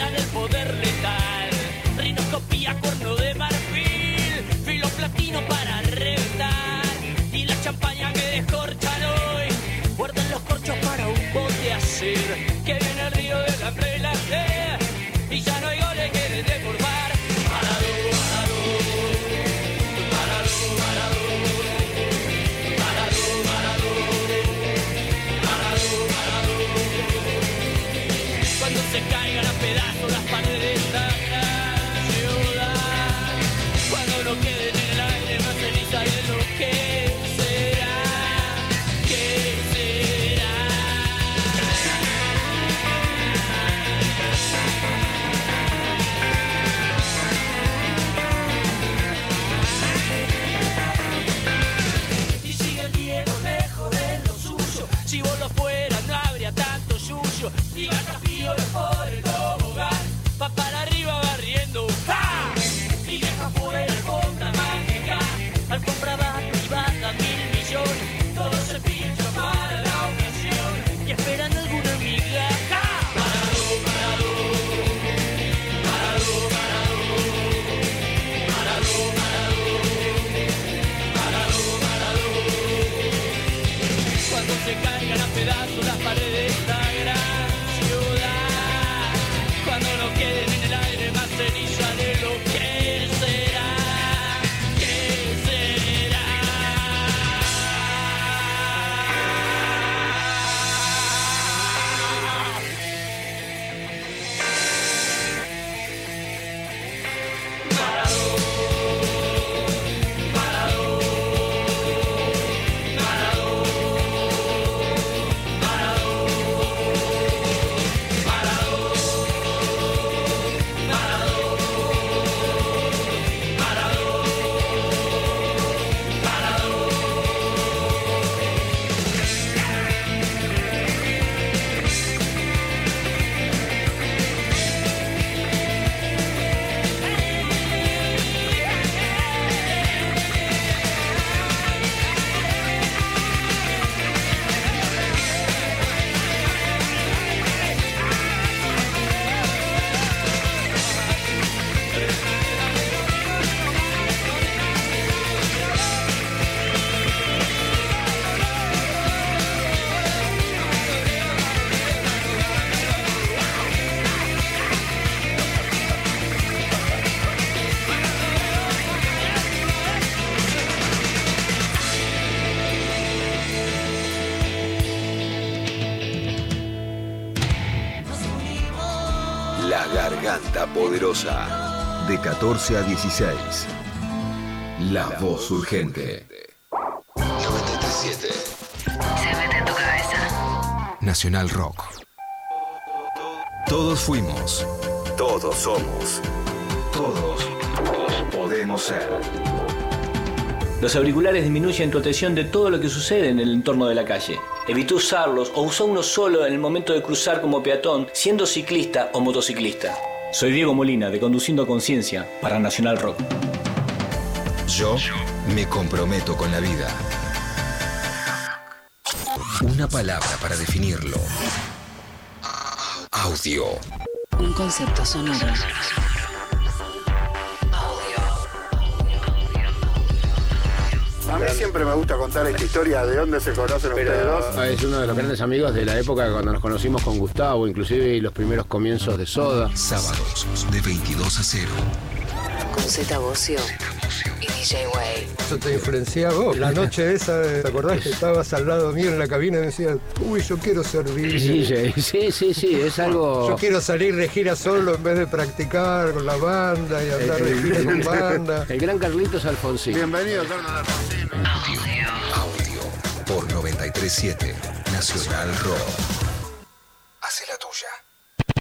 S13: Cualquier suyo. Y Castillo el
S5: 14 a 16. La voz urgente. 937.
S4: Se mete en tu cabeza.
S5: Nacional Rock. Todos fuimos. Todos somos. Todos podemos ser.
S22: Los auriculares disminuyen tu atención de todo lo que sucede en el entorno de la calle. Evita usarlos o usa uno solo en el momento de cruzar como peatón, siendo ciclista o motociclista. Soy Diego Molina, de Conduciendo a Conciencia, para Nacional Rock.
S5: Yo me comprometo con la vida. Una palabra para definirlo. Audio.
S4: Un concepto sonoro.
S23: Siempre me gusta contar esta historia de dónde se conocen ustedes dos.
S24: Ah, Es uno de los grandes amigos de la época cuando nos conocimos con Gustavo, inclusive los primeros comienzos de Soda.
S5: Sábados de 22 a 0.
S4: Con Z Bocio DJ Way.
S23: Yo te influencié a vos. La noche esa, ¿te acordás que estabas al lado mío en la cabina y me decías, uy, yo quiero servir.
S24: Sí, sí, sí, sí, sí, es algo...
S23: Yo quiero salir de gira solo en vez de practicar con la banda y andar de gira con banda.
S24: El gran Carlitos Alfonsín.
S23: Bienvenido, Carlos Alfonsín.
S5: Audio. Por 937 Nacional Rock. Hace la tuya.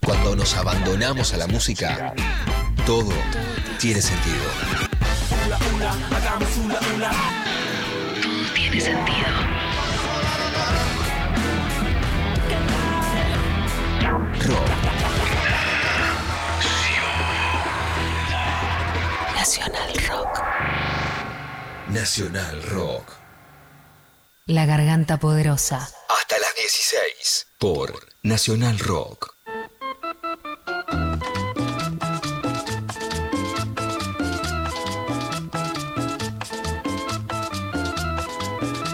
S5: Cuando nos abandonamos a la música, todo tiene sentido.
S4: Todo tiene sentido.
S5: Rock.
S4: Nacional Rock.
S5: Nacional Rock.
S4: La garganta poderosa.
S5: Hasta las 16. Por Nacional Rock.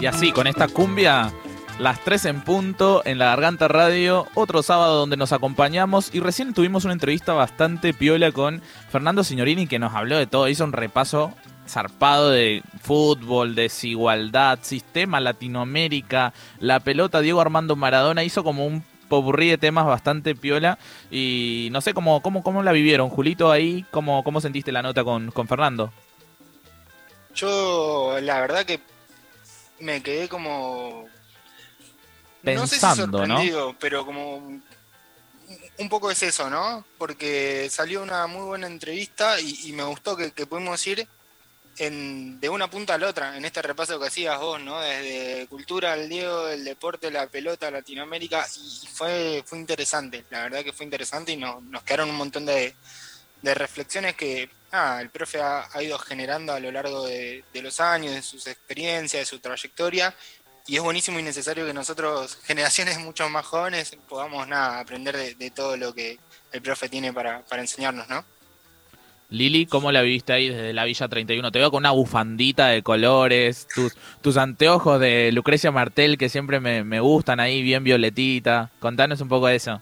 S8: Y así, con esta cumbia, las 3 en punto en la Garganta Radio, otro sábado donde nos acompañamos y recién tuvimos una entrevista bastante piola con Fernando Signorini que nos habló de todo, hizo un repaso zarpado de fútbol, desigualdad, sistema Latinoamérica, la pelota Diego Armando Maradona, hizo como un popurrí de temas bastante piola y no sé cómo, cómo, cómo la vivieron, Julito, ahí, cómo, cómo sentiste la nota con, con Fernando.
S11: Yo, la verdad que me quedé como. no sé si
S8: Pensando, ¿no?
S11: sorprendido, pero como. Un poco es eso, ¿no? Porque salió una muy buena entrevista y, y me gustó que, que pudimos ir en, de una punta a la otra, en este repaso que hacías vos, ¿no? Desde cultura al Diego, el deporte, la pelota, Latinoamérica, y fue, fue interesante, la verdad que fue interesante y no- nos quedaron un montón de, de reflexiones que ah, el profe ha, ido generando a lo largo de, los años, de sus experiencias, de su trayectoria, y es buenísimo y necesario que nosotros, generaciones mucho más jóvenes, podamos nada, aprender de, todo lo que el profe tiene para, para enseñarnos, ¿no?
S8: Lili, ¿cómo la viviste ahí desde la Villa 31? Te veo con una bufandita de colores, tus, tus anteojos de Lucrecia Martel que siempre me, me gustan ahí, bien violetita. Contanos un poco de eso.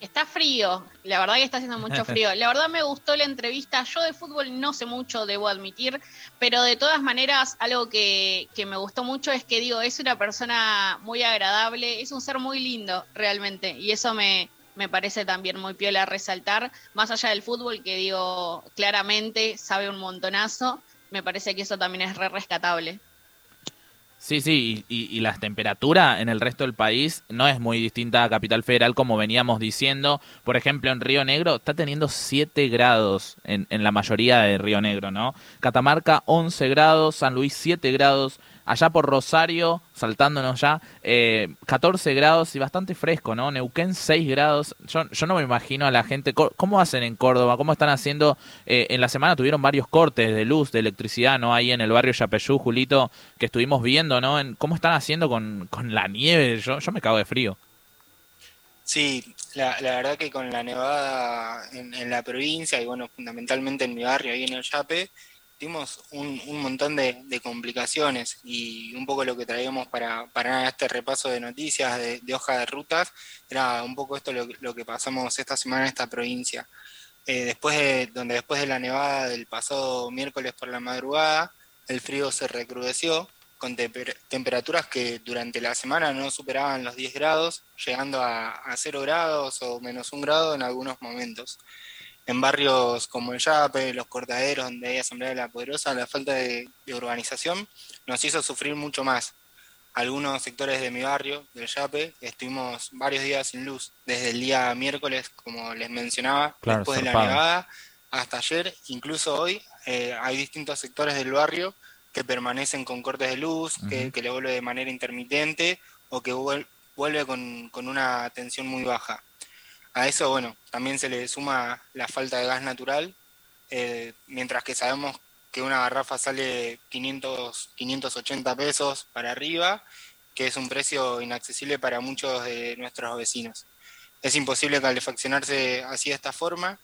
S10: Está frío, la verdad que está haciendo mucho frío. La verdad me gustó la entrevista. Yo de fútbol no sé mucho, debo admitir, pero de todas maneras algo que, que me gustó mucho es que digo, es una persona muy agradable, es un ser muy lindo realmente, y eso me, me parece también muy piola resaltar, más allá del fútbol que digo, claramente sabe un montonazo, me parece que eso también es re rescatable.
S8: Sí, sí, y, y- la temperatura en el resto del país no es muy distinta a Capital Federal como veníamos diciendo. Por ejemplo, en Río Negro está teniendo 7 grados en, en la mayoría de Río Negro, ¿no? Catamarca 11 grados, San Luis 7 grados, allá por Rosario, saltándonos ya, eh, 14 grados y bastante fresco, ¿no? Neuquén 6 grados. Yo, yo no me imagino a la gente, ¿cómo hacen en Córdoba? ¿Cómo están haciendo? Eh, en la semana tuvieron varios cortes de luz, de electricidad, ¿no? Ahí en el barrio Yapeyú, Julito, que estuvimos viendo, ¿no? En cómo están haciendo con, con la nieve. Yo, yo me cago de frío.
S11: Sí, la, la verdad que con la nevada en, en la provincia y bueno, fundamentalmente en mi barrio, ahí en el Yape, tuvimos un, un montón de, de complicaciones y un poco lo que traíamos para, para este repaso de noticias, de, de hoja de rutas, era un poco esto lo, lo que pasamos esta semana en esta provincia. Eh, después de, donde después de la nevada del pasado miércoles por la madrugada, el frío se recrudeció con temper- temperaturas que durante la semana no superaban los 10 grados, llegando a, a 0 grados o menos 1 grado en algunos momentos. En barrios como el Yape, los cortaderos donde hay Asamblea de la Poderosa, la falta de, de urbanización nos hizo sufrir mucho más. Algunos sectores de mi barrio, del Yape, estuvimos varios días sin luz, desde el día miércoles, como les mencionaba,
S8: Claro,
S11: después de la nevada, hasta ayer, incluso hoy, eh, hay distintos sectores del barrio que permanecen con cortes de luz, que, que le vuelve de manera intermitente o que vuel- vuelve con, con una tensión muy baja. A eso, bueno, también se le suma la falta de gas natural, eh, mientras que sabemos que una garrafa sale 500, 580 pesos para arriba, que es un precio inaccesible para muchos de nuestros vecinos. Es imposible calefaccionarse así de esta forma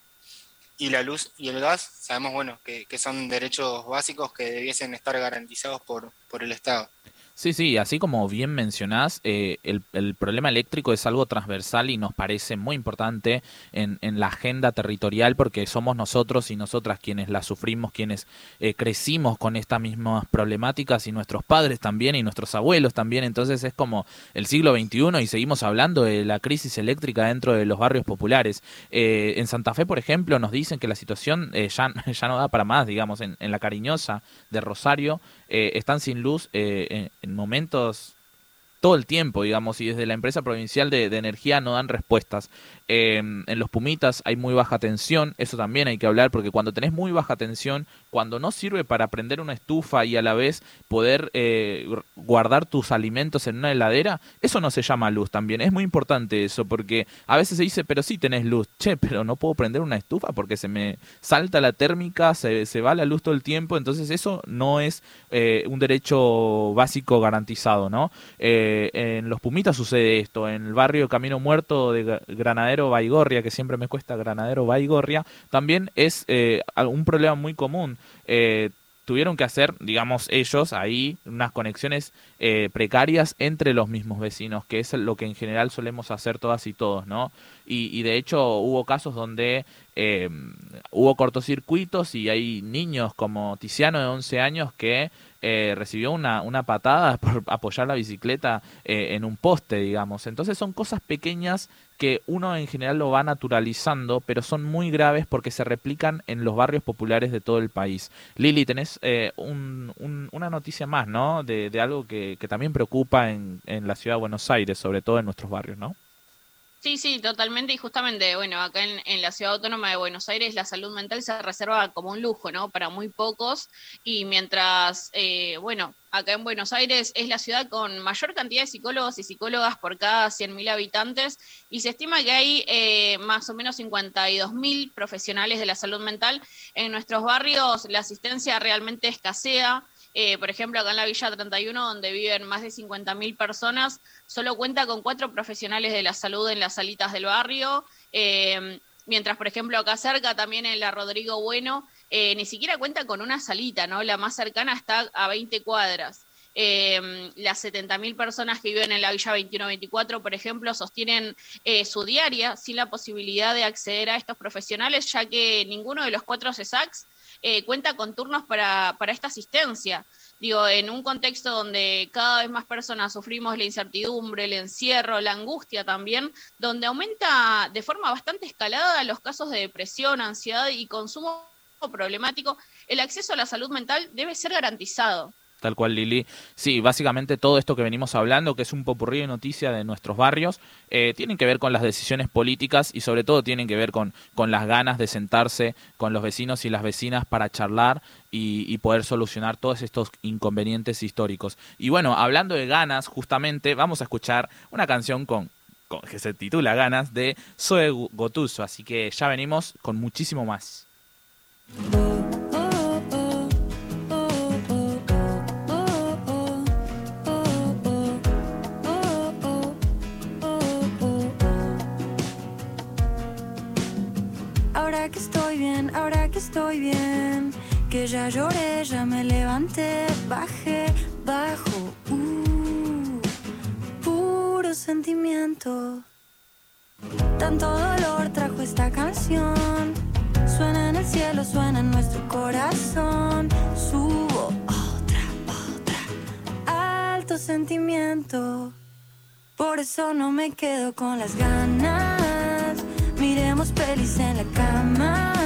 S11: y la luz y el gas sabemos bueno que, que son derechos básicos que debiesen estar garantizados por, por el Estado.
S8: Sí, sí, así como bien mencionás, eh, el, problema eléctrico es algo transversal y nos parece muy importante en, en la agenda territorial porque somos nosotros y nosotras quienes la sufrimos, quienes eh, crecimos con estas mismas problemáticas y nuestros padres también y nuestros abuelos también. Entonces es como el siglo XXI y seguimos hablando de la crisis eléctrica dentro de los barrios populares. Eh, en Santa Fe, por ejemplo, nos dicen que la situación eh, ya, ya no da para más, digamos, en, en la cariñosa de Rosario eh, están sin luz eh, en, en momentos todo el tiempo, digamos, y desde la empresa provincial de, energía no dan respuestas. Eh, en los Pumitas hay muy baja tensión, eso también hay que hablar, porque cuando tenés muy baja tensión, cuando no sirve para prender una estufa y a la vez poder eh, guardar tus alimentos en una heladera, eso no se llama luz también. Es muy importante eso, porque a veces se dice, pero sí tenés luz, che, pero no puedo prender una estufa porque se me salta la térmica, se, se va la luz todo el tiempo, entonces eso no es eh, un derecho básico garantizado, ¿no? Eh, en los Pumitas sucede esto, en el barrio Camino Muerto de Gra- Granadero Baigorria, que siempre me cuesta Granadero Baigorria, también es eh, un problema muy común. Eh, tuvieron que hacer, digamos, ellos ahí unas conexiones eh, precarias entre los mismos vecinos, que es lo que en general solemos hacer todas y todos, ¿no? Y, y de hecho hubo casos donde eh, hubo cortocircuitos y hay niños como Tiziano de 11 años que eh, recibió una, una patada por apoyar la bicicleta eh, en un poste, digamos. Entonces son cosas pequeñas que uno en general lo va naturalizando, pero son muy graves porque se replican en los barrios populares de todo el país. Lili, tenés eh, un- un- una noticia más, ¿no? De, de algo que, que también preocupa en, en la ciudad de Buenos Aires, sobre todo en nuestros barrios, ¿no?
S10: Sí, sí, totalmente. Y justamente, bueno, acá en, la ciudad autónoma de Buenos Aires la salud mental se reserva como un lujo, ¿no? Para muy pocos. Y mientras, eh, bueno, acá en Buenos Aires es la ciudad con mayor cantidad de psicólogos y psicólogas por cada 100.000 habitantes y se estima que hay eh, más o menos 52.000 profesionales de la salud mental. En nuestros barrios la asistencia realmente escasea. Eh, por ejemplo, acá en la Villa 31, donde viven más de 50.000 personas, solo cuenta con cuatro profesionales de la salud en las salitas del barrio. Eh, mientras, por ejemplo, acá cerca, también en la Rodrigo Bueno, eh, ni siquiera cuenta con una salita, ¿no? La más cercana está a 20 cuadras. Eh, las 70.000 personas que viven en la Villa 2124, por ejemplo, sostienen su diaria sin la posibilidad de acceder a estos profesionales, ya que ninguno de los cuatro CESACs eh, cuenta con turnos para, para esta asistencia. Digo, en un contexto donde cada vez más personas sufrimos la incertidumbre, el encierro, la angustia también, donde aumenta de forma bastante escalada los casos de depresión, ansiedad y consumo problemático, el acceso a la salud mental debe ser garantizado.
S8: Tal cual, Lili. Sí, básicamente todo esto que venimos hablando, que es un popurrí de noticias de nuestros barrios, eh, tienen que ver con las decisiones políticas y sobre todo tienen que ver con, con las ganas de sentarse con los vecinos y las vecinas para charlar y, poder solucionar todos estos inconvenientes históricos. Y bueno, hablando de ganas, justamente vamos a escuchar una canción con- que se titula Ganas de Zoe Gotuso, así que ya venimos con muchísimo más.
S25: Estoy bien, que ya lloré, ya me levanté, bajé, bajo, uh, puro sentimiento. Tanto dolor trajo esta canción, suena en el cielo, suena en nuestro corazón, subo otra, otra, puro sentimiento. Por eso no me quedo con las ganas. Miremos pelis en la cama.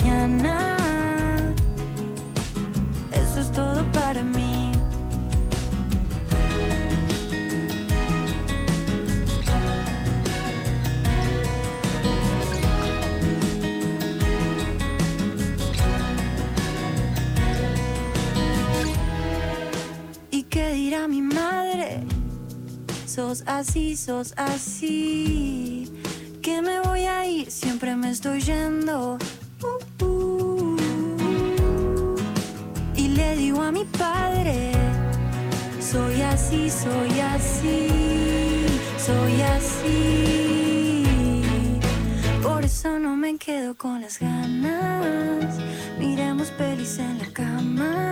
S25: ¿Y qué dirá mi madre? Sos así, sos así. Que me voy a ir, siempre me estoy yendo. Uh, uh. Y le digo a mi padre, soy así, soy así, soy así. Por eso no me quedo con las ganas. Miremos pelis en la cama.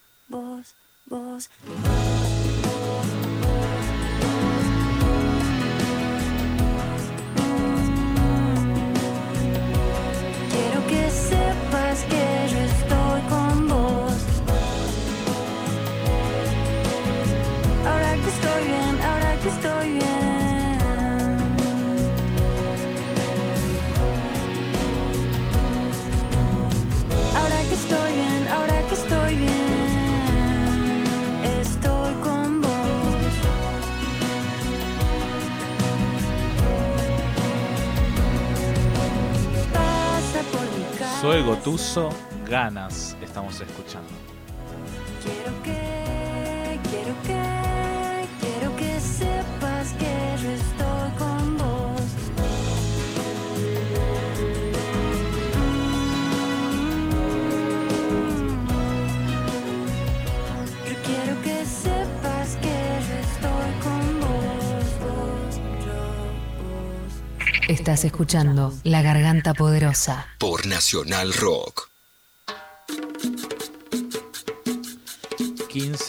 S25: vos, vos. Quiero que sepas que yo estoy con vos. Ahora que estoy bien, ahora que estoy bien.
S8: Gotuso, ganas estamos escuchando.
S4: Estás escuchando La Garganta Poderosa.
S5: Por Nacional Rock.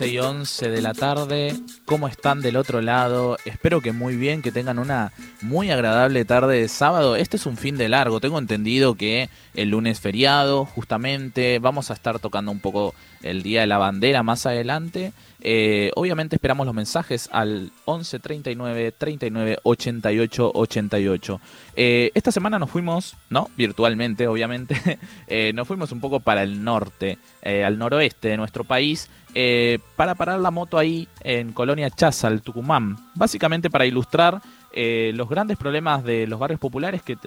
S8: 15 y 11 de la tarde. ¿Cómo están del otro lado? Espero que muy bien, que tengan una muy agradable tarde de sábado. Este es un fin de largo. Tengo entendido que el lunes feriado, justamente. Vamos a estar tocando un poco el Día de la Bandera más adelante. Eh, obviamente esperamos los mensajes al 11 39 39 88 88. Eh, esta semana nos fuimos, ¿no? Virtualmente, obviamente. eh, nos fuimos un poco para el norte, eh, al noroeste de nuestro país, eh, para parar la moto ahí en Colonia Chazal, Tucumán. Básicamente para ilustrar eh, los grandes problemas de los barrios populares que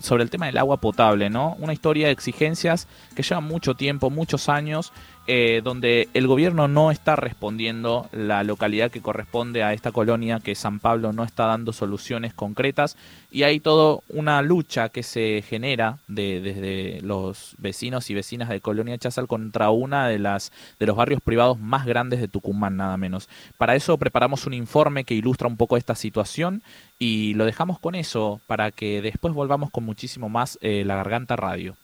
S8: sobre el tema del agua potable, ¿no? Una historia de exigencias que lleva mucho tiempo, muchos años, eh, donde el gobierno no está respondiendo, la localidad que corresponde a esta colonia, que San Pablo, no está dando soluciones concretas y hay toda una lucha que se genera de- desde los vecinos y vecinas de Colonia Chazal contra una de las de los barrios privados más grandes de Tucumán, nada menos. Para eso preparamos un informe que ilustra un poco esta situación y lo dejamos con eso para que después volvamos con muchísimo más eh, La Garganta Radio.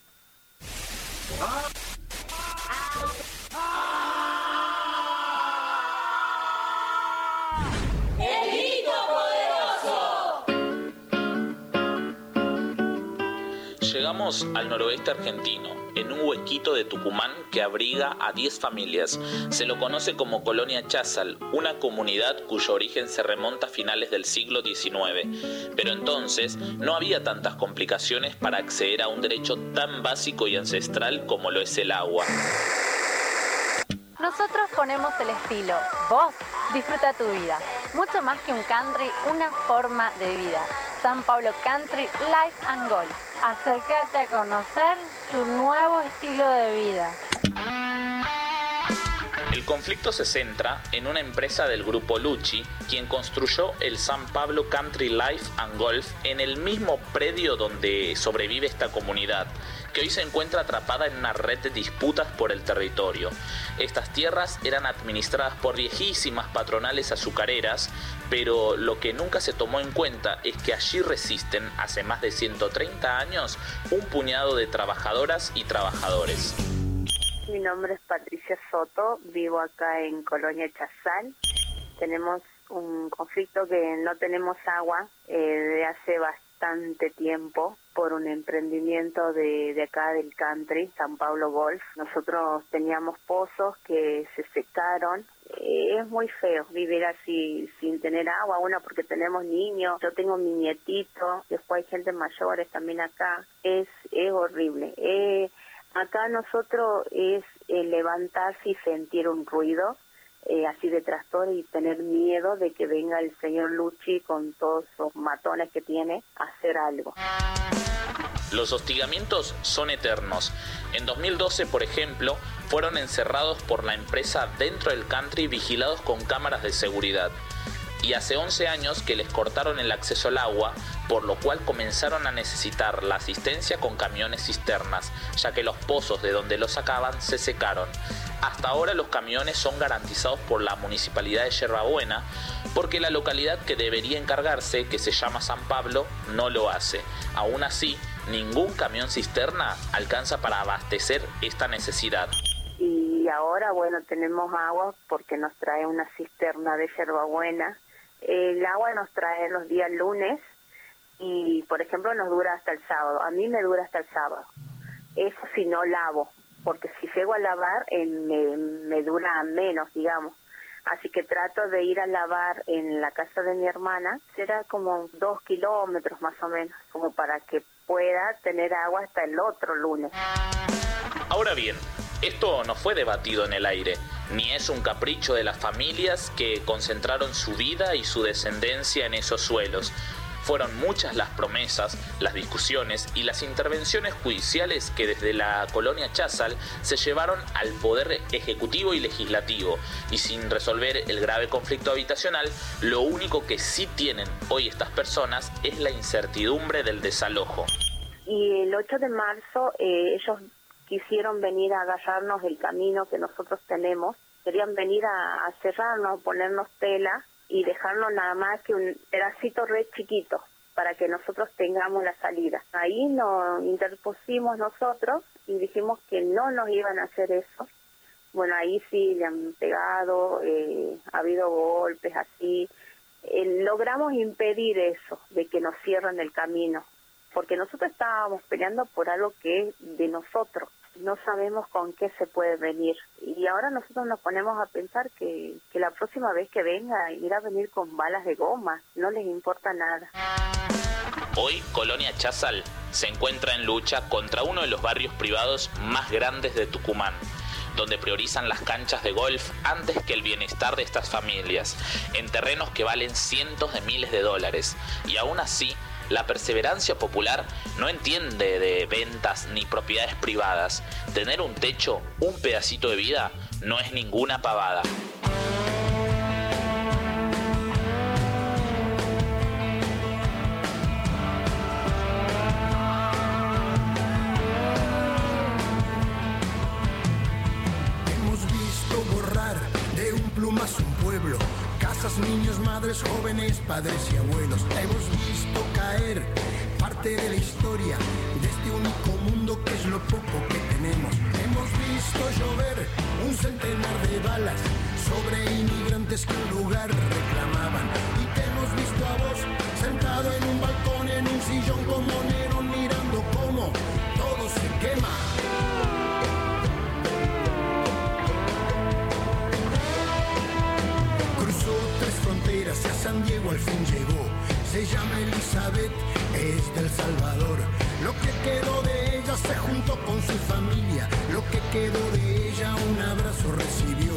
S8: Llegamos al noroeste argentino, en un huequito de Tucumán que abriga a 10 familias. Se lo conoce como Colonia Chazal, una comunidad cuyo origen se remonta a finales del siglo XIX. Pero entonces no había tantas complicaciones para acceder a un derecho tan básico y ancestral como lo es el agua.
S26: Nosotros ponemos el estilo. Vos disfruta tu vida. Mucho más que un country, una forma de vida. San Pablo Country Life and Golf. Acércate a conocer tu nuevo estilo de vida.
S8: El conflicto se centra en una empresa del grupo Lucci, quien construyó el San Pablo Country Life and Golf en el mismo predio donde sobrevive esta comunidad, que hoy se encuentra atrapada en una red de disputas por el territorio. Estas tierras eran administradas por viejísimas patronales azucareras, pero lo que nunca se tomó en cuenta es que allí resisten hace más de 130 años un puñado de trabajadoras y trabajadores.
S27: Mi nombre es Patricia Soto, vivo acá en Colonia Chazal. Tenemos un conflicto que no tenemos agua eh, de hace bastante tiempo por un emprendimiento de, de acá del country, San Pablo Golf. Nosotros teníamos pozos que se secaron. Eh, es muy feo vivir así sin tener agua, una porque tenemos niños, yo tengo mi nietito, después hay gente mayores también acá. Es, es horrible. Eh, Acá nosotros es eh, levantarse y sentir un ruido eh, así de trastorno y tener miedo de que venga el señor Luchi con todos esos matones que tiene a hacer algo.
S8: Los hostigamientos son eternos. En 2012, por ejemplo, fueron encerrados por la empresa dentro del country vigilados con cámaras de seguridad. Y hace 11 años que les cortaron el acceso al agua, por lo cual comenzaron a necesitar la asistencia con camiones cisternas, ya que los pozos de donde los sacaban se secaron. Hasta ahora los camiones son garantizados por la municipalidad de Yerbabuena, porque la localidad que debería encargarse, que se llama San Pablo, no lo hace. Aún así, ningún camión cisterna alcanza para abastecer esta necesidad.
S27: Y ahora, bueno, tenemos agua porque nos trae una cisterna de Yerbabuena. El agua nos trae los días lunes y, por ejemplo, nos dura hasta el sábado. A mí me dura hasta el sábado. Eso si no lavo, porque si llego a lavar eh, me, me dura menos, digamos. Así que trato de ir a lavar en la casa de mi hermana, será como dos kilómetros más o menos, como para que pueda tener agua hasta el otro lunes.
S8: Ahora bien, esto no fue debatido en el aire, ni es un capricho de las familias que concentraron su vida y su descendencia en esos suelos. Fueron muchas las promesas, las discusiones y las intervenciones judiciales que desde la colonia Chazal se llevaron al poder ejecutivo y legislativo. Y sin resolver el grave conflicto habitacional, lo único que sí tienen hoy estas personas es la incertidumbre del desalojo.
S27: Y el 8 de marzo eh, ellos quisieron venir a agarrarnos del camino que nosotros tenemos, querían venir a cerrarnos, ponernos tela y dejarnos nada más que un pedacito re chiquito para que nosotros tengamos la salida. Ahí nos interpusimos nosotros y dijimos que no nos iban a hacer eso. Bueno, ahí sí le han pegado, eh, ha habido golpes así. Eh, logramos impedir eso, de que nos cierren el camino, porque nosotros estábamos peleando por algo que es de nosotros no sabemos con qué se puede venir. Y ahora nosotros nos ponemos a pensar que, que la próxima vez que venga irá a venir con balas de goma, no les importa nada.
S8: Hoy Colonia Chazal se encuentra en lucha contra uno de los barrios privados más grandes de Tucumán donde priorizan las canchas de golf antes que el bienestar de estas familias, en terrenos que valen cientos de miles de dólares. Y aún así, la perseverancia popular no entiende de ventas ni propiedades privadas. Tener un techo, un pedacito de vida, no es ninguna pavada.
S12: Hemos visto borrar de un plumazo casas, niños, madres, jóvenes, padres y abuelos. Hemos visto caer parte de la historia de este único mundo que es lo poco que tenemos. Hemos visto llover un centenar de balas sobre inmigrantes que un lugar reclamaban. Llama Elizabeth, es del Salvador. Lo que quedó de ella se juntó con su familia. Lo que quedó de ella un abrazo recibió.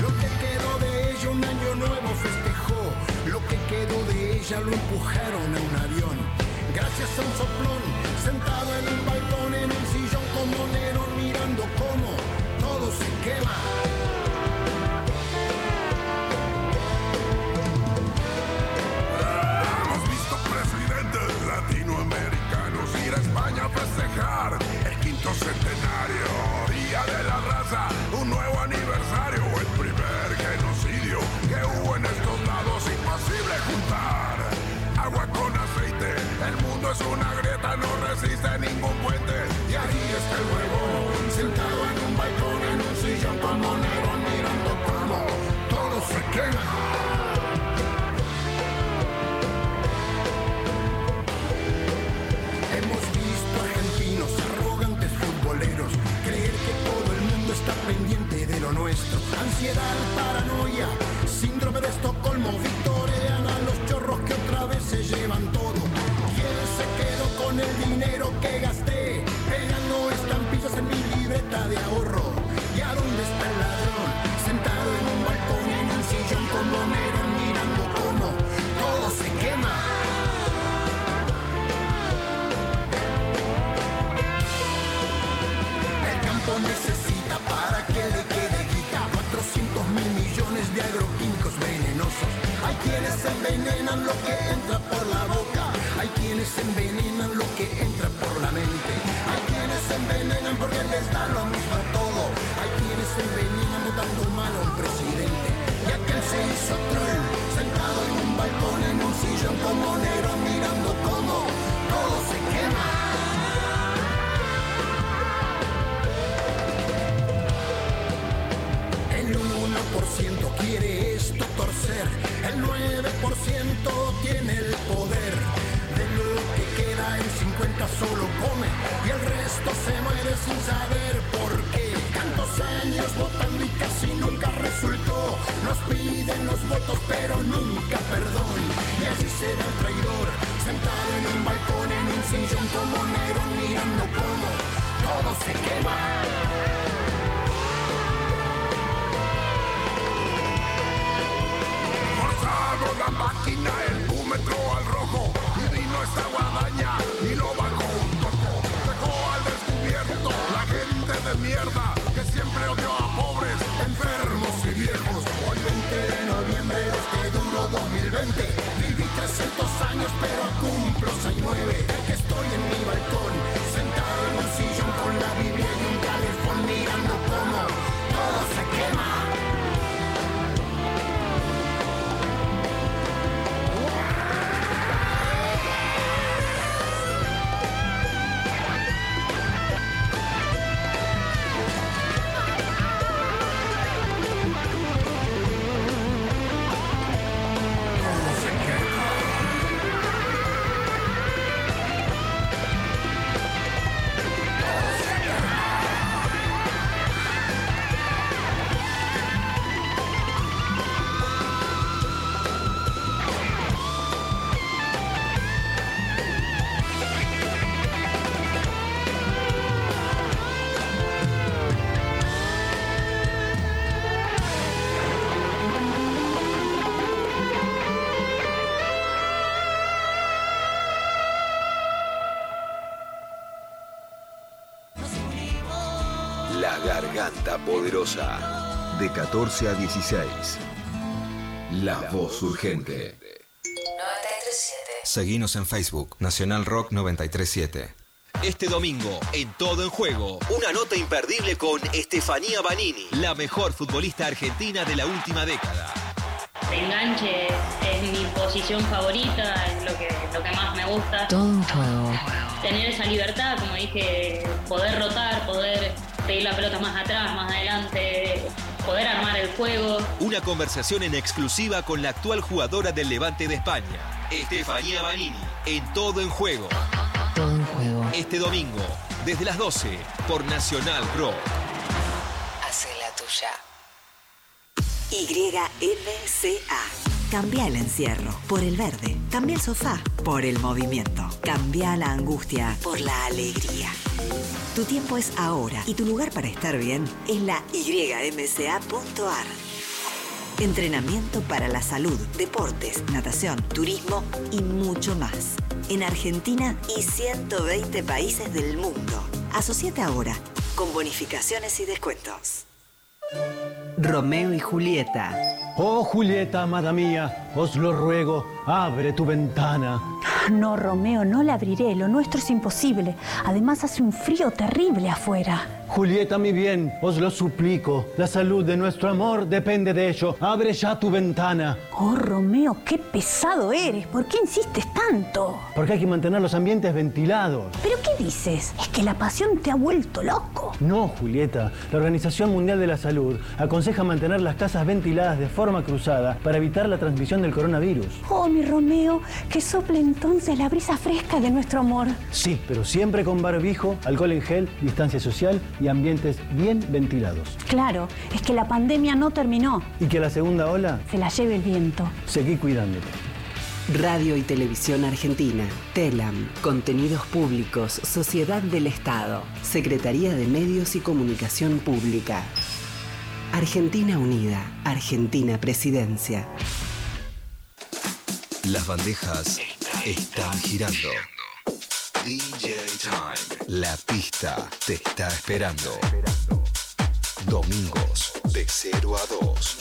S12: Lo que quedó de ella un año nuevo festejó. Lo que quedó de ella lo empujaron a un avión. Gracias a un soplón, sentado en un balcón, en un sillón como Nerón,
S28: el quinto centenario, Día de la Raza,
S12: Ansiedad, paranoia, quienes envenenan lo que entra por la boca. Hay quienes envenenan lo que entra por la mente. Hay quienes envenenan porque les da lo mismo todo. Hay quienes envenenan votando mal a un presidente. Y aquel se hizo troll, sentado en un balcón, en un sillón como Nerón, el 9% tiene el poder. De lo que queda el 50 solo come y el resto se muere sin saber por qué. Tantos años votando y casi nunca resultó. Nos piden los votos pero nunca perdón.
S28: De
S5: 14 a 16. La Voz Urgente.
S4: 937.
S5: Seguinos en Facebook, Nacional Rock 937.
S29: Este domingo, en Todo en Juego, una nota imperdible con Estefanía Banini, la mejor futbolista argentina de la última década.
S30: El enganche es mi posición favorita, es lo que, lo que más me gusta.
S4: Todo juego.
S30: Tener esa libertad, como dije, poder rotar, poder pedir la pelota más atrás, más adelante, poder armar el juego.
S29: Una conversación en exclusiva con la actual jugadora del Levante de España, Estefanía Banini, en Todo en Juego.
S4: Todo un juego.
S29: Este domingo, desde las 12, por Nacional Rock.
S4: Hace la tuya.
S31: YMCA.
S32: Cambia el encierro por el verde. Cambia el sofá por el movimiento. Cambia la angustia por la alegría. Tu tiempo es ahora y tu lugar para estar bien es la ymca.ar. Entrenamiento para la salud, deportes, natación, turismo y mucho más. En Argentina y 120 países del mundo. Asociate ahora con bonificaciones y descuentos.
S33: Romeo y Julieta.
S34: Oh Julieta, amada mía, os lo ruego, abre tu ventana.
S31: No, Romeo, no la abriré. Lo nuestro es imposible. Además hace un frío terrible afuera.
S34: Julieta, mi bien, os lo suplico. La salud de nuestro amor depende de ello. Abre ya tu ventana.
S31: Oh, Romeo, qué pesado eres. ¿Por qué insistes tanto?
S34: Porque hay que mantener los ambientes ventilados.
S31: ¿Pero qué dices? ¿Es que la pasión te ha vuelto loco?
S34: No, Julieta. La Organización Mundial de la Salud aconseja mantener las casas ventiladas de forma cruzada para evitar la transmisión del coronavirus.
S31: Oh, mi Romeo, que sople entonces la brisa fresca de nuestro amor.
S34: Sí, pero siempre con barbijo, alcohol en gel, distancia social y ambientes bien ventilados.
S31: Claro, es que la pandemia no terminó.
S34: Y que la segunda ola
S31: Se la lleve el viento.
S34: seguí cuidándote.
S33: Radio y Televisión Argentina. TELAM. Contenidos Públicos. Sociedad del Estado. Secretaría de Medios y Comunicación Pública. Argentina Unida. Argentina Presidencia.
S5: Las bandejas están girando. DJ Time. La pista te está esperando. Domingos de 0 a 2.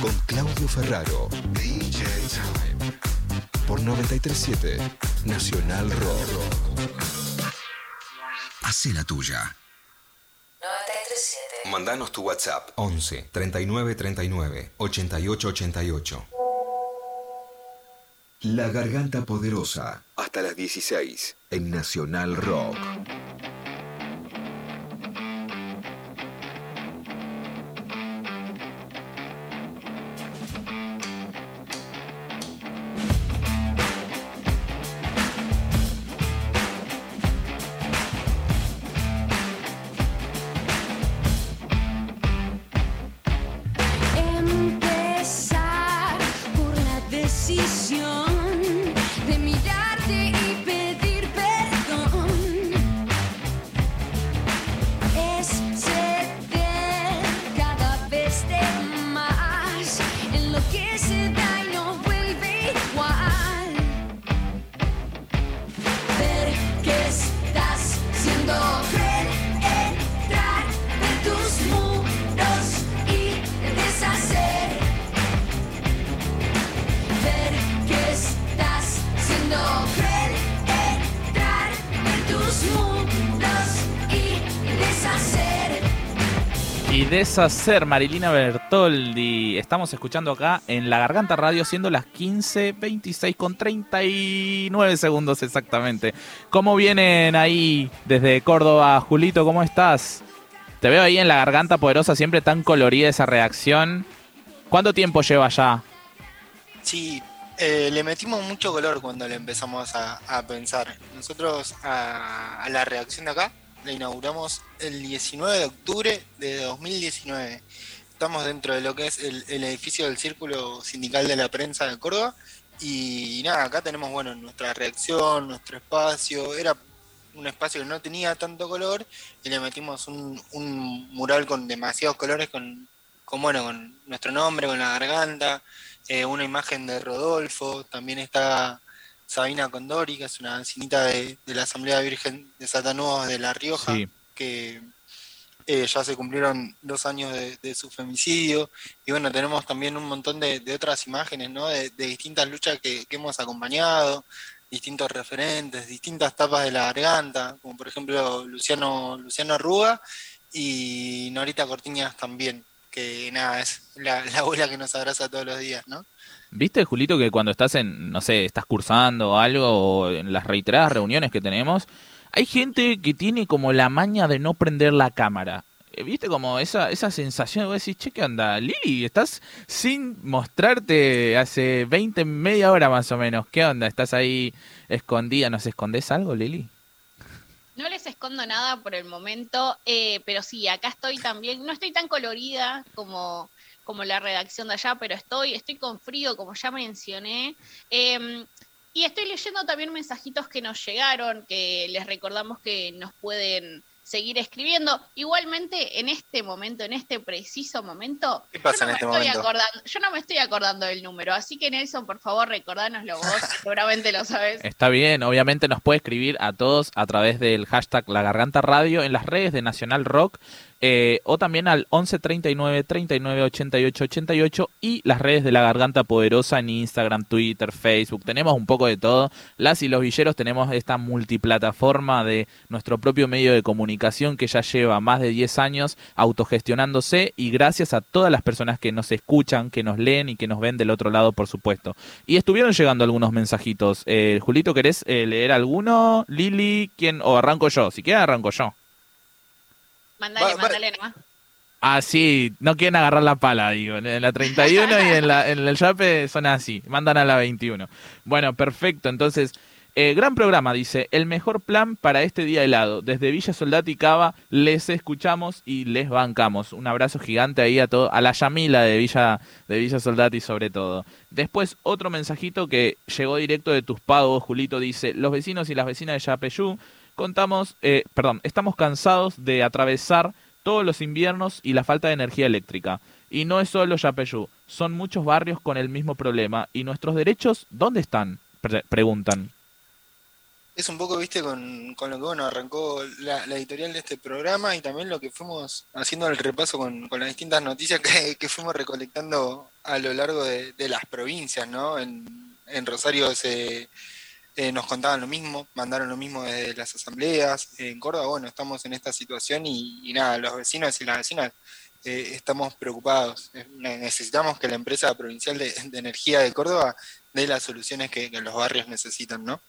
S5: Con Claudio Ferraro. DJ Time. Por 937 Nacional Rock. Hacé la tuya.
S4: 937.
S5: Mandanos tu WhatsApp 11 39 39 88 88. La Garganta Poderosa hasta las 16 en Nacional Rock.
S25: Y deshacer
S8: Marilina Bertoldi. Estamos escuchando acá en La Garganta Radio, siendo las 15.26 con 39 segundos exactamente. ¿Cómo vienen ahí desde Córdoba? Julito, ¿cómo estás? Te veo ahí en La Garganta Poderosa, siempre tan colorida esa reacción. ¿Cuánto tiempo lleva ya?
S11: Sí, eh, le metimos mucho color cuando le empezamos a, pensar. Nosotros a la reacción de acá la inauguramos el 19 de octubre de 2019. Estamos dentro de lo que es el, edificio del Círculo Sindical de la Prensa de Córdoba. Y nada, acá tenemos bueno nuestra reacción, nuestro espacio. Era un espacio que no tenía tanto color y le metimos un, un mural con demasiados colores, con, con bueno, con nuestro nombre, con la garganta, eh, una imagen de Rodolfo, también está Sabina Condori, que es una vecinita de, de la Asamblea Virgen de Satanudos de La Rioja,
S8: Sí.
S11: que eh, ya se cumplieron dos años de, de su femicidio. Y bueno, tenemos también un montón de, de otras imágenes, ¿no? De, de distintas luchas que, que hemos acompañado, distintos referentes, distintas tapas de la garganta, como por ejemplo Luciano, Luciano Arruga y Norita Cortiñas también, que nada, es la, la abuela que nos abraza todos los días, ¿no?
S8: ¿Viste, Julito, que cuando estás en, no sé, estás cursando algo, o en las reiteradas reuniones que tenemos, hay gente que tiene como la maña de no prender la cámara? Eh, ¿Viste como esa, esa sensación vos decís, che, ¿qué onda? Lili, estás sin mostrarte hace 20, media hora más o menos. ¿Qué onda? ¿Estás ahí escondida? ¿Nos escondés algo, Lili?
S10: No les escondo nada por el momento, eh, pero sí, acá estoy también. No estoy tan colorida como, como la redacción de allá, pero estoy, estoy con frío, como ya mencioné. Em, y estoy leyendo también mensajitos que nos llegaron, que les recordamos que nos pueden seguir escribiendo. Igualmente, en este momento, en este preciso momento,
S11: ¿Qué pasa
S10: yo, no
S11: en
S10: me
S11: este
S10: estoy
S11: momento?
S10: acordando, yo no me estoy acordando del número, así que Nelson, por favor, recordánoslo vos, seguramente lo sabes.
S8: Está bien, obviamente nos puede escribir a todos a través del hashtag La Garganta Radio en las redes de Nacional Rock eh, o también al 11 39 39 88 88 y las redes de La Garganta Poderosa en Instagram, Twitter, Facebook. Tenemos un poco de todo. Las y los villeros tenemos esta multiplataforma de nuestro propio medio de comunicación que ya lleva más de 10 años autogestionándose y gracias a todas las personas que nos escuchan, que nos leen y que nos ven del otro lado, por supuesto. Y estuvieron llegando algunos mensajitos. Eh, Julito, ¿querés eh, leer alguno? Lili, ¿quién? O arranco yo. Si quieres, arranco yo.
S10: Mandale, mandale nomás.
S8: Ah, sí, no quieren agarrar la pala, digo. En la 31 y en, la, en el Yape son así, mandan a la 21. Bueno, perfecto. Entonces, eh, gran programa, dice. El mejor plan para este día helado. Desde Villa Soldati y Cava les escuchamos y les bancamos. Un abrazo gigante ahí a todo, a la Yamila de Villa, de Villa Soldati sobre todo. Después, otro mensajito que llegó directo de tus pagos, Julito, dice, los vecinos y las vecinas de Yapeyú contamos, eh, perdón, estamos cansados de atravesar todos los inviernos y la falta de energía eléctrica. Y no es solo Yapeyú, son muchos barrios con el mismo problema. ¿Y nuestros derechos dónde están? Pre- preguntan.
S11: Es un poco, viste, con, con lo que bueno, arrancó la, la editorial de este programa y también lo que fuimos haciendo el repaso con, con las distintas noticias que, que fuimos recolectando a lo largo de, de las provincias, ¿no? En, en Rosario se, eh, nos contaban lo mismo, mandaron lo mismo desde las asambleas. En Córdoba, bueno, estamos en esta situación y, nada, los vecinos y las vecinas eh, estamos preocupados. Eh, ne- Necesitamos que la empresa provincial de, energía de Córdoba dé las soluciones que los barrios necesitan, ¿no?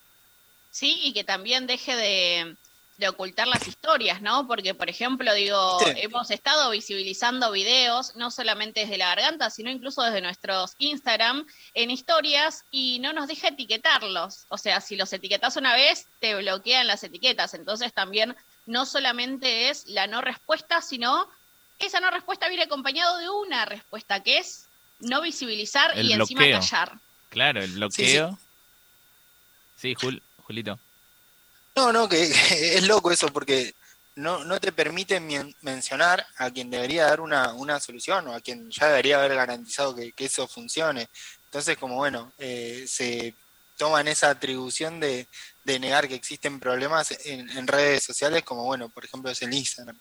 S10: Sí, y que también deje de, de ocultar las historias, ¿no? Porque, por ejemplo, digo, hemos estado visibilizando videos, no solamente desde la garganta, sino incluso desde nuestros Instagram, en historias, y no nos deja etiquetarlos. O sea, si los etiquetas una vez, te bloquean las etiquetas. Entonces también no solamente es la no respuesta, sino esa no respuesta viene acompañado de una respuesta, que es no visibilizar
S8: El
S10: y encima callar.
S8: Claro, el bloqueo. Sí, Jul- Julito.
S11: No, no, que, es loco eso porque no, no te permite men- mencionar a quien debería dar una, una solución o a quien ya debería haber garantizado que, que eso funcione. Entonces, como bueno, eh, se toman esa atribución de, de negar que existen problemas en, en redes sociales, como bueno, por ejemplo, es el Instagram.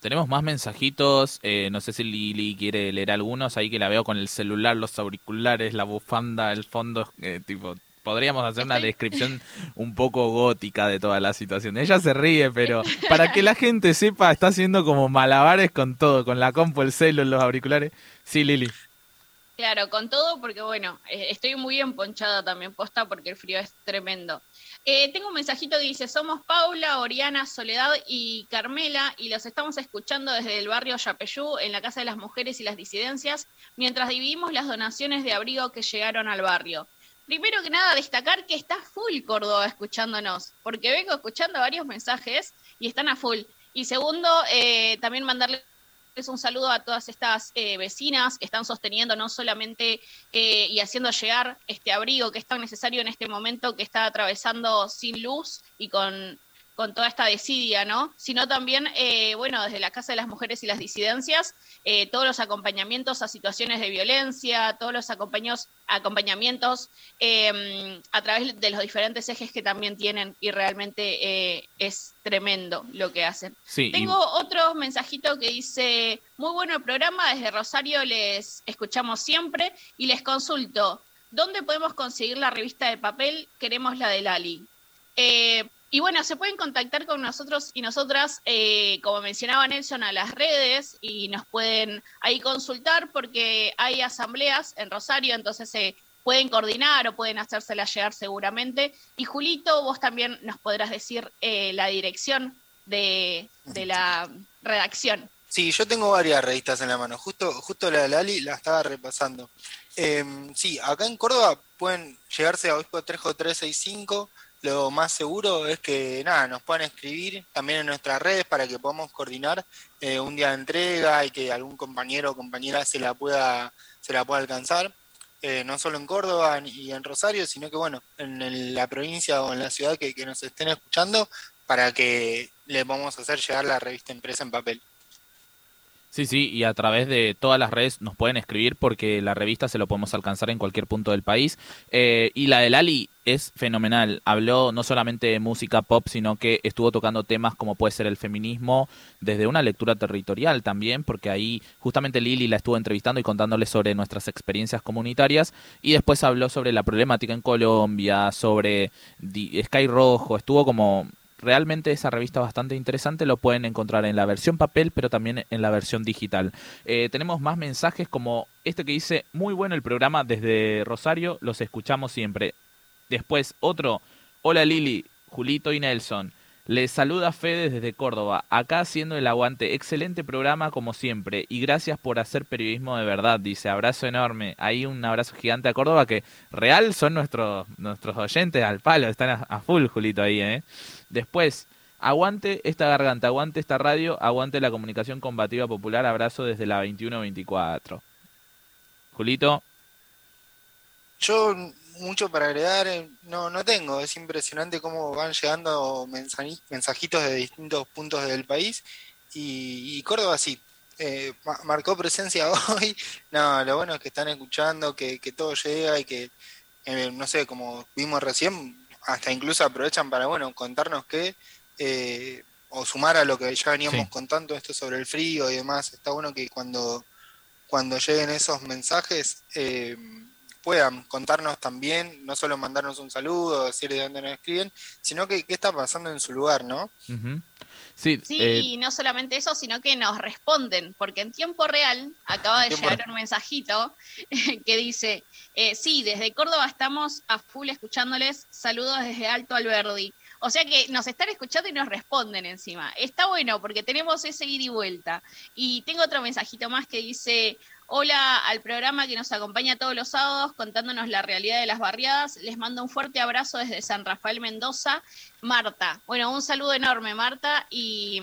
S8: Tenemos más mensajitos. eh, no sé si Lili quiere leer algunos. Ahí que la veo con el celular, los auriculares, la bufanda, el fondo. eh, tipo, podríamos hacer una descripción un poco gótica de toda la situación. Ella se ríe, pero para que la gente sepa, está haciendo como malabares con todo, con la compu, el celu, los auriculares. Sí, Lili.
S10: Claro, con todo, porque bueno, eh, estoy muy emponchada también posta porque el frío es tremendo. Eh, tengo un mensajito que dice, somos Paula, Oriana, Soledad y Carmela y los estamos escuchando desde el barrio Yapeyú, en la Casa de las Mujeres y las Disidencias, mientras dividimos las donaciones de abrigo que llegaron al barrio. Primero que nada, destacar que está full Córdoba escuchándonos, porque vengo escuchando varios mensajes y están a full. Y segundo, eh, también mandarle es un saludo a todas estas eh, vecinas que están sosteniendo no solamente eh, y haciendo llegar este abrigo que es tan necesario en este momento que está atravesando sin luz y con, con toda esta desidia, ¿no? Sino también, eh, bueno, desde la Casa de las Mujeres y las Disidencias, eh, todos los acompañamientos a situaciones de violencia, todos los acompaños, acompañamientos eh, a través de los diferentes ejes que también tienen y realmente eh, es tremendo lo que hacen.
S8: Sí, y-
S10: Tengo otro mensajito que dice, muy bueno el programa, desde Rosario les escuchamos siempre y les consulto, ¿dónde podemos conseguir la revista de papel? Queremos la de Lali. Eh, y bueno, se pueden contactar con nosotros y nosotras, eh, como mencionaba Nelson, a las redes y nos pueden ahí consultar porque hay asambleas en Rosario, entonces se pueden coordinar o pueden hacérsela llegar seguramente. Y Julito, vos también nos podrás decir eh, la dirección de, de la redacción.
S11: Sí, yo tengo varias revistas en la mano. Justo, justo la de Lali la estaba repasando. Em, sí, acá en Córdoba pueden llegarse a Obispo Trejo 365 lo más seguro es que nada, nos puedan escribir también en nuestras redes para que podamos coordinar eh, un día de entrega y que algún compañero o compañera se la pueda, se la pueda alcanzar. Eh, no solo en Córdoba y en Rosario, sino que bueno, en la provincia o en la ciudad que, que nos estén escuchando, para que le podamos hacer llegar la revista impresa en papel.
S8: Sí, sí, y a través de todas las redes nos pueden escribir porque la revista se lo podemos alcanzar en cualquier punto del país. Eh, y la de Lali es fenomenal. Habló no solamente de música pop, sino que estuvo tocando temas como puede ser el feminismo desde una lectura territorial también, porque ahí justamente Lili la estuvo entrevistando y contándole sobre nuestras experiencias comunitarias. Y después habló sobre la problemática en Colombia, sobre Sky Rojo. Estuvo como realmente esa revista bastante interesante lo pueden encontrar en la versión papel pero también en la versión digital Eh, tenemos más mensajes como este que dice muy bueno el programa desde Rosario los escuchamos siempre después otro hola Lili Julito y Nelson les saluda Fede desde Córdoba, acá haciendo el aguante. Excelente programa como siempre y gracias por hacer periodismo de verdad, dice. Abrazo enorme. Ahí un abrazo gigante a Córdoba que real son nuestros, nuestros oyentes al palo, están a, a full Julito ahí, ¿eh? Después, aguante esta garganta, aguante esta radio, aguante la comunicación combativa popular. Abrazo desde la 2124. Julito,
S11: Yo mucho para agregar eh, no, no tengo, es impresionante cómo van llegando mensaji- mensajitos de distintos puntos del país. Y, y Córdoba sí, eh, ma- marcó presencia hoy, no, lo bueno es que están escuchando, que, que todo llega y que, eh, no sé, como vimos recién, hasta incluso aprovechan para, bueno, contarnos que, eh, o sumar a lo que ya veníamos
S8: Sí.
S11: contando esto sobre el frío y demás, está bueno que cuando, cuando lleguen esos mensajes, eh, puedan contarnos también, no solo mandarnos un saludo, decir de dónde nos escriben, sino que qué está pasando en su lugar, ¿no?
S8: sí,
S10: Sí,
S8: eh,
S10: y no solamente eso, sino que nos responden, porque en tiempo real acaba de
S11: tiempo
S10: llegar un mensajito que dice, eh, sí, desde Córdoba estamos a full escuchándoles, saludos desde Alto Alberdi. O sea que nos están escuchando y nos responden encima. Está bueno porque tenemos ese ida y vuelta. Y tengo otro mensajito más que dice, hola al programa que nos acompaña todos los sábados contándonos la realidad de las barriadas. Les mando un fuerte abrazo desde San Rafael Mendoza. Marta. Bueno, un saludo enorme, Marta, y,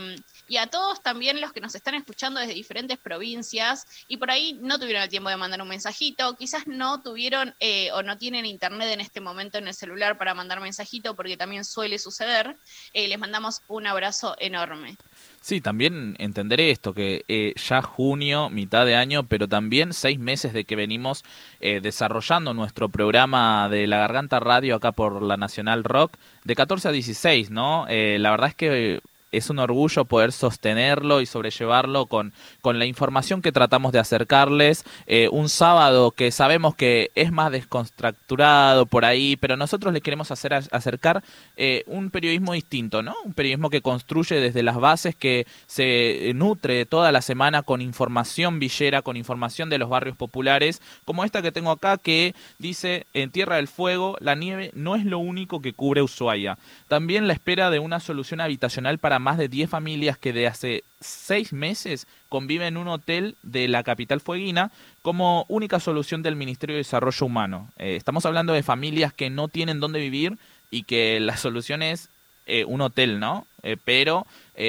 S10: a todos también los que nos están escuchando desde diferentes provincias y por ahí no tuvieron el tiempo de mandar un mensajito, quizás no tuvieron eh, o no tienen internet en este momento en el celular para mandar mensajito, porque también suele suceder. Eh, les mandamos un abrazo enorme.
S8: Sí, también entenderé esto, que eh, ya junio, mitad de año, pero también seis meses de que venimos eh, desarrollando nuestro programa de La Garganta Radio acá por la Nacional Rock, de 14 a 16, ¿no? Eh, la verdad es que es un orgullo poder sostenerlo y sobrellevarlo con, con la información que tratamos de acercarles. Eh, un sábado que sabemos que es más descontracturado por ahí, pero nosotros le queremos hacer acercar eh, un periodismo distinto, ¿no? Un periodismo que construye desde las bases, que se nutre toda la semana con información villera, con información de los barrios populares, como esta que tengo acá que dice, en Tierra del Fuego, la nieve no es lo único que cubre Ushuaia. También la espera de una solución habitacional para más de 10 familias que de hace seis meses conviven en un hotel de la capital fueguina como única solución del Ministerio de Desarrollo Humano. Eh, estamos hablando de familias que no tienen dónde vivir y que la solución es eh, un hotel, ¿no? Eh, pero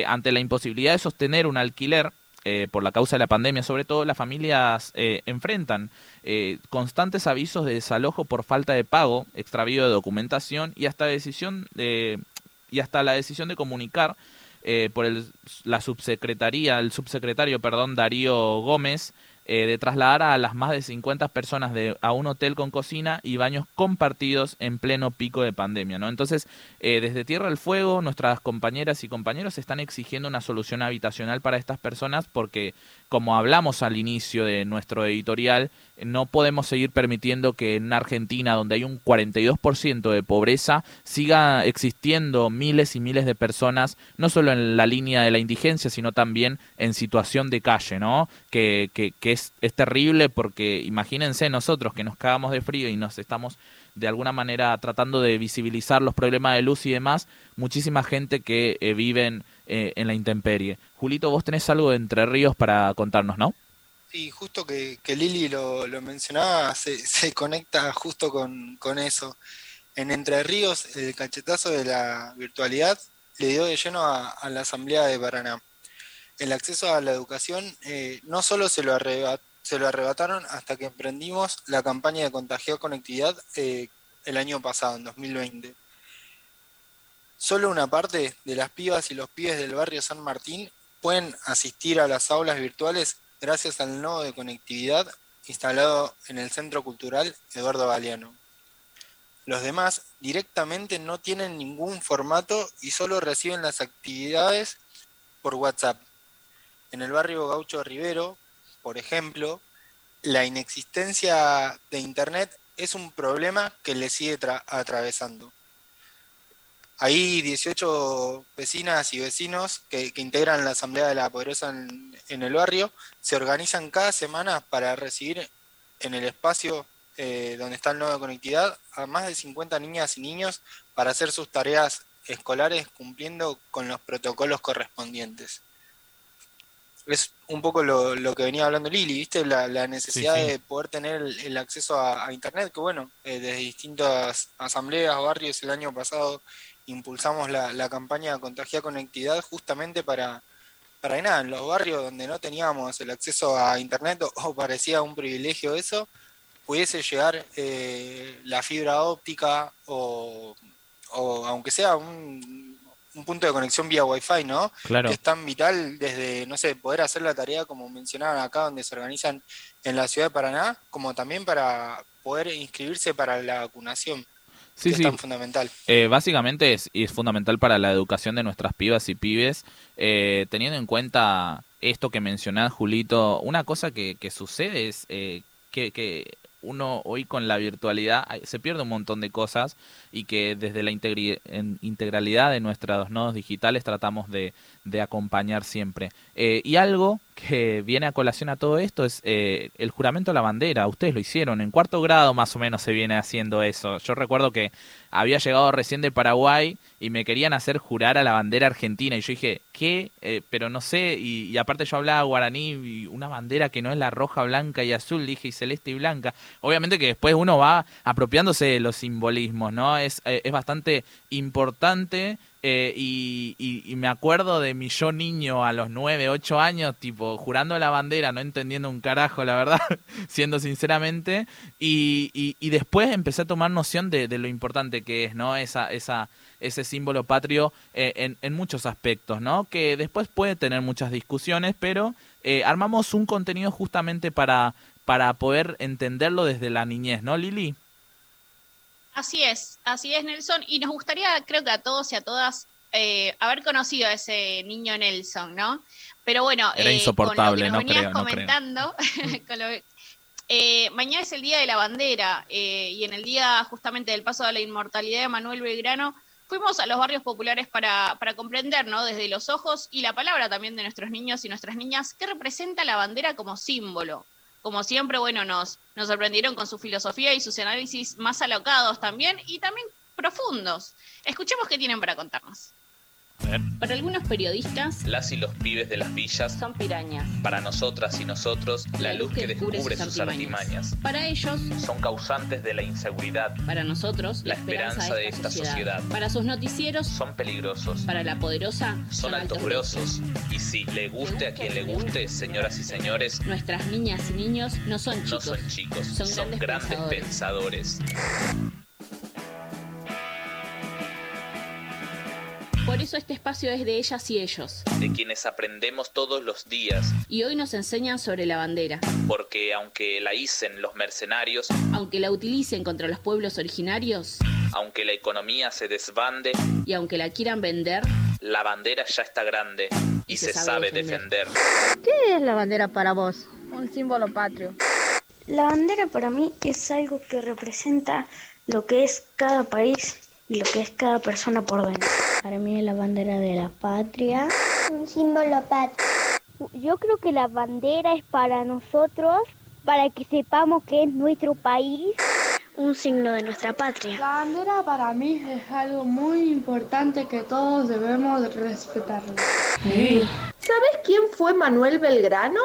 S8: ante la imposibilidad de sostener un alquiler, eh, por la causa de la pandemia, sobre todo las familias eh, enfrentan constantes avisos de desalojo por falta de pago, extravío de documentación y hasta decisión de, y hasta la decisión de comunicar eh, por el, la subsecretaría, el subsecretario, perdón, Darío Gómez, eh, de trasladar a las más de 50 personas de, a un hotel con cocina y baños compartidos en pleno pico de pandemia. ¿no? Entonces, eh, desde Tierra del Fuego, nuestras compañeras y compañeros están exigiendo una solución habitacional para estas personas porque, como hablamos al inicio de nuestro editorial, no podemos seguir permitiendo que en Argentina, donde hay un 42% de pobreza, siga existiendo miles y miles de personas, no solo en la línea de la indigencia, sino también en situación de calle, ¿no? Que, que, que es, es terrible porque imagínense nosotros que nos cagamos de frío y nos estamos de alguna manera tratando de visibilizar los problemas de luz y demás, muchísima gente que eh, viven eh, en la intemperie. Julito, vos tenés algo de Entre Ríos para contarnos, ¿no?
S11: Y justo que, Lili lo, mencionaba, se, se conecta justo con, eso. En Entre Ríos, el cachetazo de la virtualidad le dio de lleno a, a la Asamblea de Paraná. El acceso a la educación eh, no solo se lo, arrebat- se lo arrebataron hasta que emprendimos la campaña de contagio conectividad eh, el año pasado, en 2020. Solo una parte de las pibas y los pibes del barrio San Martín pueden asistir a las aulas virtuales gracias al nodo de conectividad instalado en el Centro Cultural Eduardo Galeano. Los demás directamente no tienen ningún formato y solo reciben las actividades por WhatsApp. En el barrio Gaucho Rivero, por ejemplo, la inexistencia de Internet es un problema que le sigue tra- atravesando. Hay 18 vecinas y vecinos que, que integran la Asamblea de la Pobreza en, en el barrio, se organizan cada semana para recibir en el espacio eh, donde está el nodo de conectividad a más de 50 niñas y niños para hacer sus tareas escolares cumpliendo con los protocolos correspondientes. Es un poco lo, lo que venía hablando Lili, ¿viste? La, la necesidad
S8: Sí, sí.
S11: de poder tener el, el acceso a, a Internet, que bueno, eh, desde distintas asambleas, barrios, el año pasado impulsamos la, la campaña Contagia Conectividad justamente para, para nada, en los barrios donde no teníamos el acceso a Internet o, o parecía un privilegio eso, pudiese llegar eh, la fibra óptica o, o aunque sea un, un punto de conexión vía Wi-Fi, ¿no?
S8: Claro.
S11: Que es tan vital desde, no sé, poder hacer la tarea como mencionaban acá, donde se organizan en la ciudad de Paraná, como también para poder inscribirse para la vacunación,
S8: Sí,
S11: que
S8: sí.
S11: es tan fundamental.
S8: Eh, básicamente es, y es fundamental para la educación de nuestras pibas y pibes, eh, teniendo en cuenta esto que mencionás, Julito, una cosa que, que sucede es eh, que, que uno hoy con la virtualidad se pierde un montón de cosas y que desde la integralidad de nuestros nodos digitales tratamos de, de acompañar siempre. Eh, y algo que viene a colación a todo esto es eh, el juramento a la bandera. Ustedes lo hicieron, en cuarto grado más o menos se viene haciendo eso. Yo recuerdo que había llegado recién de Paraguay y me querían hacer jurar a la bandera argentina y yo dije, ¿qué? Eh, pero no sé, y, y aparte yo hablaba guaraní y una bandera que no es la roja, blanca y azul, dije, y celeste y blanca. Obviamente que después uno va apropiándose de los simbolismos, ¿no? Es, eh, es bastante importante eh, y, y- y me acuerdo de mi yo niño a los 9, 8 años, tipo, jurando la bandera, no entendiendo un carajo, la verdad, siendo sinceramente, y, y- después empecé a tomar noción de, de lo importante que es, ¿no? Esa, esa, ese símbolo patrio eh, en, en muchos aspectos, ¿no? Que después puede tener muchas discusiones, pero eh, armamos un contenido justamente para, para poder entenderlo desde la niñez, ¿no, Lili?
S10: Así es, así es, Nelson. Y nos gustaría, creo que a todos y a todas, eh, haber conocido a ese niño Nelson, ¿no? Pero bueno,
S8: Era
S10: eh,
S8: insoportable,
S10: con lo que nos
S8: no
S10: venías
S8: creo, no creo.
S10: comentando, con lo- eh, mañana es el Día de la Bandera eh, y en el día justamente del paso a la inmortalidad de Manuel Belgrano, fuimos a los barrios populares para, para comprender, ¿no? Desde los ojos y la palabra también de nuestros niños y nuestras niñas, qué representa la bandera como símbolo. Como siempre, bueno, nos, nos sorprendieron con su filosofía y sus análisis más alocados también y también profundos. Escuchemos qué tienen para contarnos.
S30: Para algunos periodistas,
S8: Las y los pibes de las villas
S30: son pirañas.
S8: Para nosotras y nosotros, la luz que descubre sus artimañas.
S30: Para ellos,
S8: Son causantes de la inseguridad,
S30: para nosotros,
S8: la esperanza de esta sociedad.
S30: Para sus noticieros,
S8: Son peligrosos,
S30: para la poderosa,
S8: son altos grosos. Y si le guste a quien le guste, señoras y señores,
S30: Nuestras niñas y niños no son
S8: no
S30: chicos.
S8: son chicos,
S30: son
S8: son
S30: grandes
S8: grandes pensadores.
S30: Por eso este espacio es de ellas y ellos.
S8: De quienes aprendemos todos los días,
S30: Y hoy nos enseñan sobre la bandera.
S8: porque aunque la hicen los mercenarios,
S30: Aunque la utilicen contra los pueblos originarios
S8: aunque la economía se desbande,
S30: y aunque la quieran vender,
S8: la bandera ya está grande y, se, sabe defender.
S35: ¿Qué es la bandera para vos? Un símbolo patrio.
S36: La bandera para mí es algo que representa lo que es cada país y lo que es cada persona por dentro. Para mí es la bandera de la patria.
S37: Un símbolo patrio. Yo creo que la bandera es para nosotros, para que sepamos que es nuestro país.
S36: Un signo de nuestra patria.
S35: La bandera para mí es algo muy importante que todos debemos respetarlo.
S37: ¿Sabes quién fue Manuel Belgrano?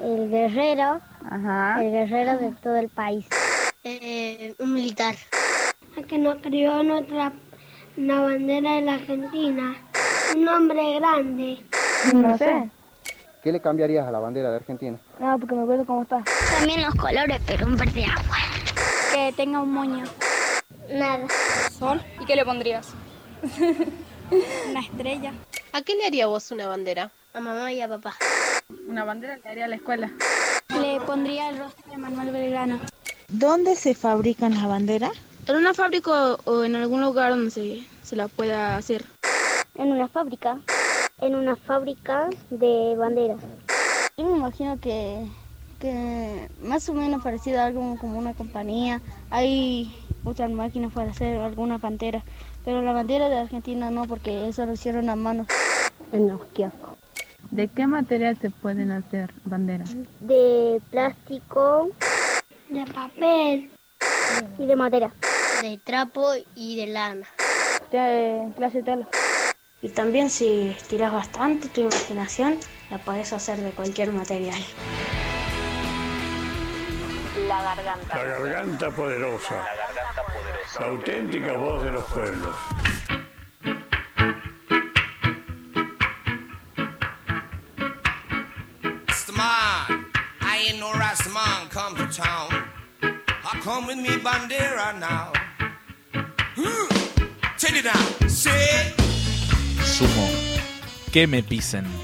S37: El guerrero. El guerrero de todo el país.
S36: Eh, un militar.
S37: a que nos crió nuestra la bandera de la Argentina. Un hombre grande.
S38: No sé.
S39: ¿Qué le cambiarías a la bandera de Argentina?
S38: No, porque me acuerdo cómo está.
S37: También los colores, pero un verde agua.
S38: Que tenga un moño.
S37: Nada.
S38: Sol. ¿Y qué le pondrías? Una estrella.
S40: ¿A qué le haría vos una bandera?
S37: A mamá y a papá.
S38: Una bandera le haría a la escuela. Le pondría el rostro de Manuel Belgrano.
S41: ¿Dónde se fabrican las banderas?
S38: En una fábrica o en algún lugar donde se, se la pueda hacer.
S37: En una fábrica. En una fábrica de banderas.
S38: Yo me imagino que, que más o menos parecido a algo como una compañía. Hay otras máquinas para hacer alguna bandera. Pero la bandera de Argentina no, porque eso lo hicieron a mano.
S37: En los kioscos.
S41: ¿De qué material se pueden hacer banderas?
S37: De plástico. De papel. Y de madera. De trapo y de lana.
S38: De clase tela.
S36: Y también si estiras bastante tu imaginación, la podés hacer de cualquier material.
S42: La garganta.
S8: La garganta poderosa.
S42: La garganta poderosa.
S8: La auténtica voz de los pueblos.
S43: man. I ain't no Rasta man come to town. I come with me bandera now.
S12: Sumo. Que me pisen.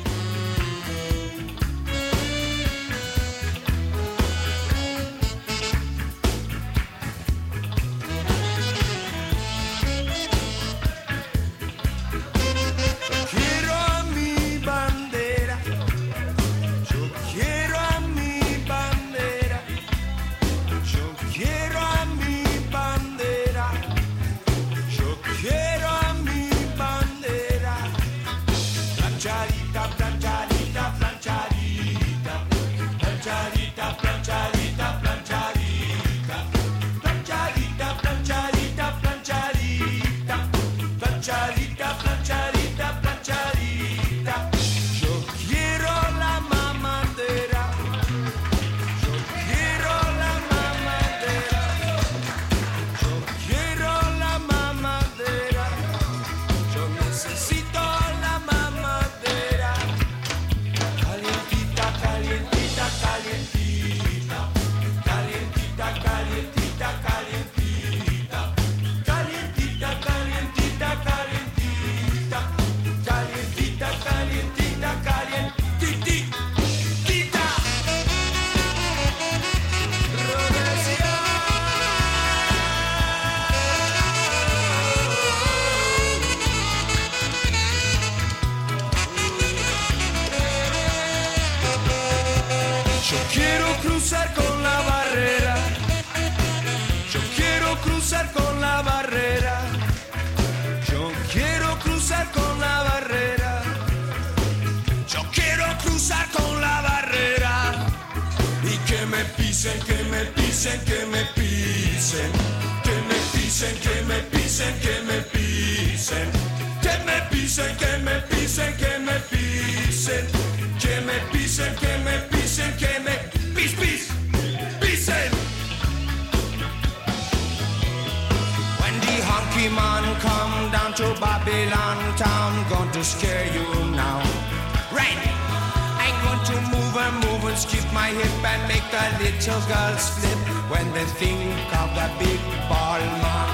S43: Little girls flip when they think of the big ball man.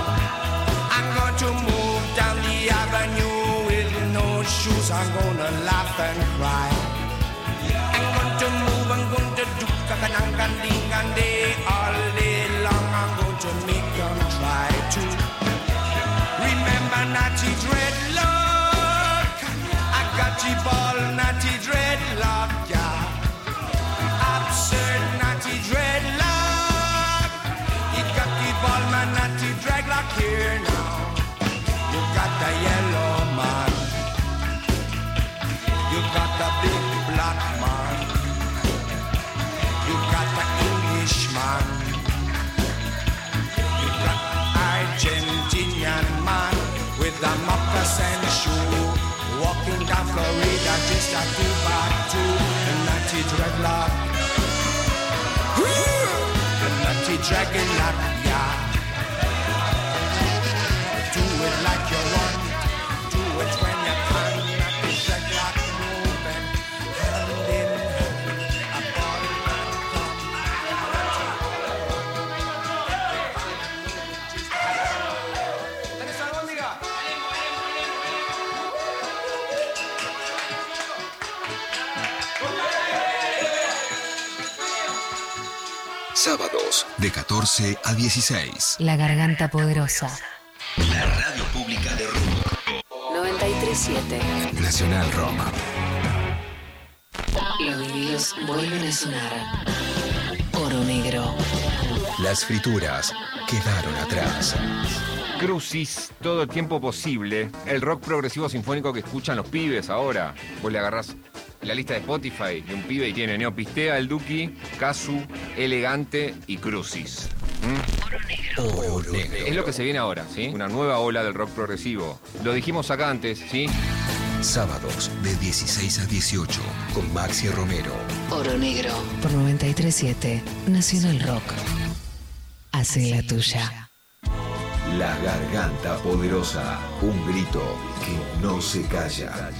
S43: I'm going to move down the avenue with no shoes. I'm gonna laugh and cry. I'm going to move, I'm going to do kakanangandingande all day long. I'm going to make them try to remember Natty Dreadlock. just I go back to the nutty dreadlock. The nutty dragon lock, yeah.
S5: Do it like you're Sábados de 14 a 16.
S4: La garganta poderosa.
S5: La radio pública de Rock.
S4: 937.
S5: Nacional Rock.
S4: Los vinilos vuelven a sonar. Oro negro.
S5: Las frituras quedaron atrás.
S44: Crucis, todo el tiempo posible. El rock progresivo sinfónico que escuchan los pibes ahora. Vos le agarrás la lista de Spotify de un pibe y tiene Neopistea, El Duki, Casu, Elegante y Crucis. ¿Mm?
S5: Oro negro.
S44: Es lo que se viene ahora, ¿sí? Una nueva ola del rock progresivo. Lo dijimos acá antes, ¿sí?
S5: Sábados de 16 a 18 con Maxi Romero.
S4: Oro negro. Por 937. Nacional Rock. Hace la tuya.
S5: La garganta poderosa. Un grito que no se calla.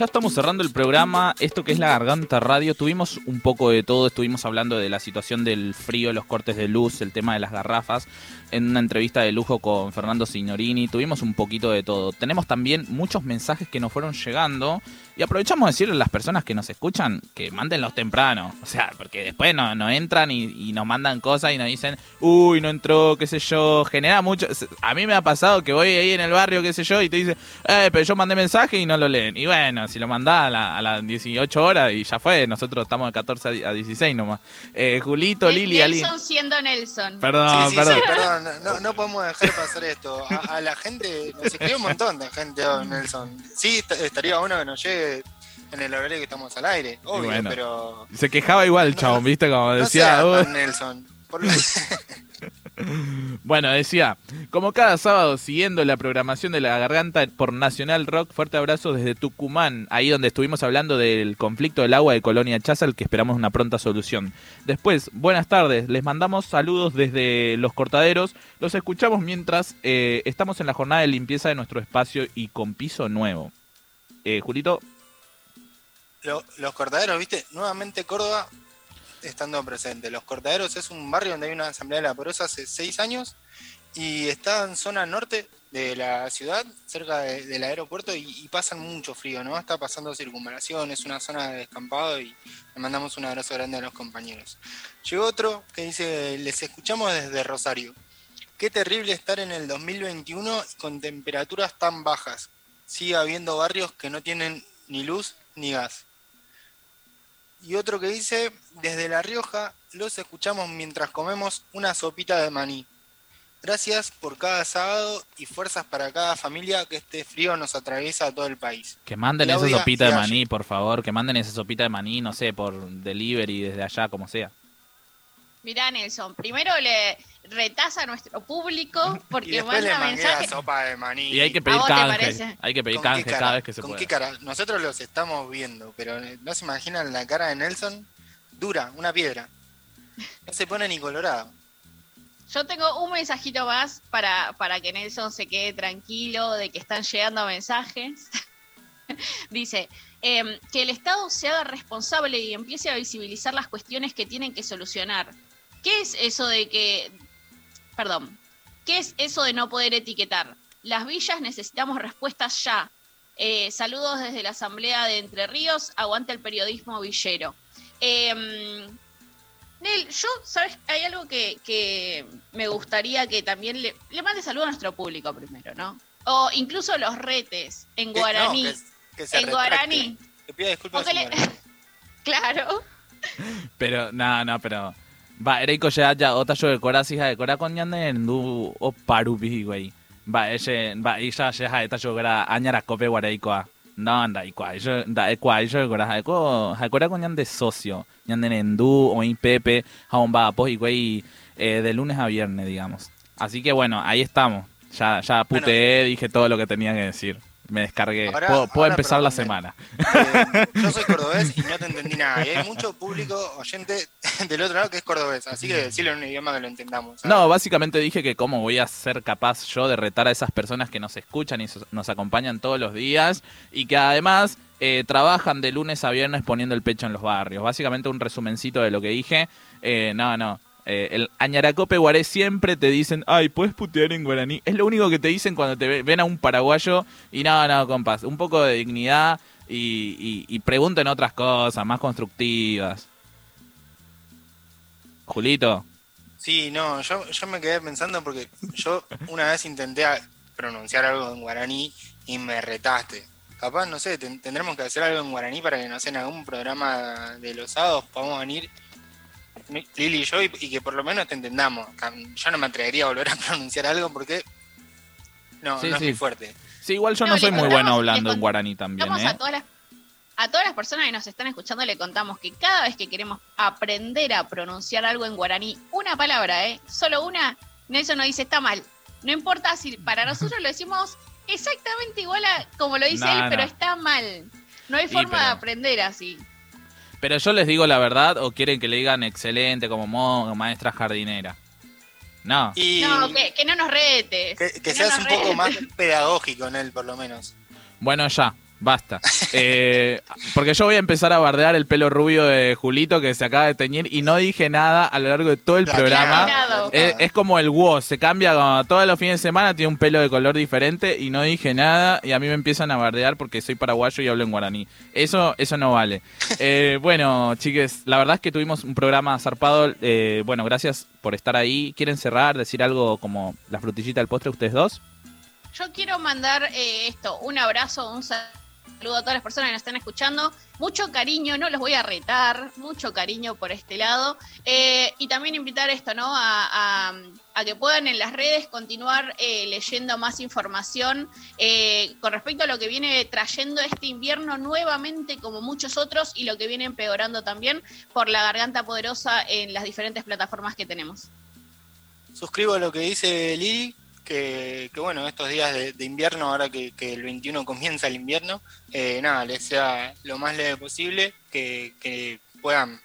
S8: Ya estamos cerrando el programa, esto que es la Garganta Radio, tuvimos un poco de todo, estuvimos hablando de la situación del frío, los cortes de luz, el tema de las garrafas, en una entrevista de lujo con Fernando Signorini, tuvimos un poquito de todo. Tenemos también muchos mensajes que nos fueron llegando y aprovechamos de decirle a las personas que nos escuchan que mándenlos temprano, o sea, porque después no, no entran y, nos mandan cosas y nos dicen, uy, no entró, qué sé yo, genera mucho... A mí me ha pasado que voy ahí en el barrio, qué sé yo, y te dicen, eh, pero yo mandé mensaje y no lo leen. Y bueno, si lo mandás a, la- a las 18 horas y ya fue, nosotros estamos de 14 a di- a 16 nomás. Eh, Julito, Lili, Ali.
S10: Nelson siendo Nelson.
S8: Perdón,
S11: Sí, sí,
S8: perdón.
S11: sí, perdón. No, no podemos dejar pasar esto. A, a la gente, nos escribe un montón de gente, oh, Nelson. Sí, est- estaría bueno que nos llegue en el horario que estamos al aire, obvio,
S8: bueno.
S11: pero
S8: Se quejaba igual el chabón, ¿viste? Como
S11: no
S8: decía,
S11: tan Nelson. Por-
S8: Bueno, decía, como cada sábado siguiendo la programación de la garganta por Nacional Rock, fuerte abrazo desde Tucumán, ahí donde estuvimos hablando del conflicto del agua de Colonia Chazal, que esperamos una pronta solución. Después, buenas tardes, les mandamos saludos desde los cortaderos, los escuchamos mientras eh, estamos en la jornada de limpieza de nuestro espacio y con piso nuevo. Eh, Julito,
S11: Lo- los cortaderos, viste, nuevamente Córdoba estando presente. Los cortaderos es un barrio donde hay una asamblea de la pobreza hace seis años y está en zona norte de la ciudad, cerca de- del aeropuerto, y, y pasan mucho frío, ¿no? Está pasando circunvalación, es una zona de descampado y le mandamos un abrazo grande a los compañeros. Llegó otro que dice, les escuchamos desde Rosario. Qué terrible estar en el 2021 y con temperaturas tan bajas. Sigue habiendo barrios que no tienen ni luz ni gas. Y otro que dice, desde La Rioja los escuchamos mientras comemos una sopita de maní. Gracias por cada sábado y fuerzas para cada familia que este frío nos atraviesa a todo el país.
S8: que manden
S11: Claudia
S8: esa sopita de maní, por favor, que manden esa sopita de maní, no sé, por delivery desde allá, como sea.
S10: Mirá, Nelson, primero le retasa a nuestro público
S11: Y
S10: porque
S11: después le
S10: manda
S11: mangué
S10: mensajes.
S11: sopa de maní.
S8: Y hay que pedir canje, hay que pedir
S11: ¿Con qué
S8: canje cada vez que se
S11: ¿Con
S8: pueda.
S11: qué cara? Nosotros los estamos viendo, pero no se imaginan la cara de Nelson dura, una piedra. No se pone ni colorado.
S10: Yo tengo un mensajito más para, para que Nelson se quede tranquilo de que están llegando mensajes. Dice, em, que el Estado se haga responsable y empiece a visibilizar las cuestiones que tienen que solucionar. ¿Qué es eso de que, perdón, qué es eso de no poder etiquetar? Las villas necesitamos respuestas ya. Eh, saludos desde la Asamblea de Entre Ríos, aguante el periodismo villero. Em, Nel, yo, ¿sabes? Hay algo que, que me gustaría que también le, le mande saludo a nuestro público primero, ¿no? O incluso los retes en
S11: Que- no,
S10: guaraní.
S11: que- que se
S10: en
S11: retracte.
S10: guaraní.
S11: Que pida disculpas.
S10: Le-. Claro.
S8: Pero, no, no, pero... Ba, ereiko ya, ya, ota jo ekora zija, ekora konjanen du o parupi, güey. Ba, ese, ba, isa, seja, eta jo gara añara kope guareikoa. No, da, ikua, iso, da, ekua, iso ekora, eko, ekora konjan de socio. Ñanden en du, o pepe, jaun ba, pues, güey, eh, de lunes a viernes, digamos. Así que bueno, ahí estamos. Ya, ya puteé, dije todo lo que tenía que decir. Me descargué.
S11: Ahora-
S8: puedo puedo
S11: ahora,
S8: empezar la semana.
S11: Eh, yo soy cordobés y no te entendí nada. Y hay mucho público oyente del otro lado que es cordobés. Así que decirlo en un idioma que lo entendamos. ¿sabes?
S8: No, básicamente dije que cómo voy a ser capaz yo de retar a esas personas que nos escuchan y nos acompañan todos los días y que además eh, trabajan de lunes a viernes poniendo el pecho en los barrios. Básicamente un resumencito de lo que dije. Eh, no, no. Eh, el Añaracope Guaré siempre te dicen, ay, puedes putear en guaraní. Es lo único que te dicen cuando te ve- ven a un paraguayo y no, no, compas, un poco de dignidad. y, y- pregunten otras cosas más constructivas. Julito,
S11: Sí, no, yo, yo me quedé pensando porque yo una vez intenté pronunciar algo en guaraní y me retaste. Capaz, no sé, ten- tendremos que hacer algo en guaraní para que, no sé, en algún programa de los sábados podamos venir Lili y yo y, y que por lo menos te entendamos. Yo no me atrevería a volver a pronunciar algo porque no,
S8: Sí,
S11: no
S8: sí.
S11: es muy fuerte.
S8: sí, igual yo
S10: No,
S8: no soy muy bueno hablando en guaraní también, ¿eh?
S10: a todas las a todas las personas que nos están escuchando le contamos que cada vez que queremos aprender a pronunciar algo en guaraní, una palabra, ¿eh? Solo una, Nelson nos dice está mal. No importa si para nosotros lo decimos exactamente igual a como lo dice
S8: No,
S10: él, pero está mal. No hay
S8: Sí,
S10: forma de aprender así.
S8: Pero yo les digo la verdad o quieren que le digan excelente como mo- maestra jardinera. No.
S11: Y
S10: No, que, que no nos retes.
S11: que, que seas
S10: nos
S11: un poco más pedagógico en él, por lo menos.
S8: Bueno, ya, basta. Eh, porque yo voy a empezar a bardear el pelo rubio de Julito que se acaba de teñir y no dije nada a lo largo de todo el programa. Es, es como el WoW, se cambia como todos los fines de semana, tiene un pelo de color diferente y no dije nada y a mí me empiezan a bardear porque soy paraguayo y hablo en guaraní. Eso, eso no vale. Eh, bueno, chiques, la verdad es que tuvimos un programa zarpado. Eh, bueno, gracias por estar ahí. ¿Quieren cerrar, decir algo como la frutillita del postre ustedes dos?
S10: Yo quiero mandar eh, esto, un abrazo, un saludo a todas las personas que nos están escuchando. Mucho cariño, no los voy a retar, mucho cariño por este lado. Eh, y también invitar esto, ¿no? A, a- a que puedan en las redes continuar eh, leyendo más información eh, con respecto a lo que viene trayendo este invierno nuevamente, como muchos otros, y lo que viene empeorando también por la garganta poderosa en las diferentes plataformas que tenemos.
S11: Suscribo lo que dice Lili, que, que bueno, estos días de, de invierno, ahora que, que el 21 comienza el invierno, eh, nada, les sea lo más leve posible, que, que puedan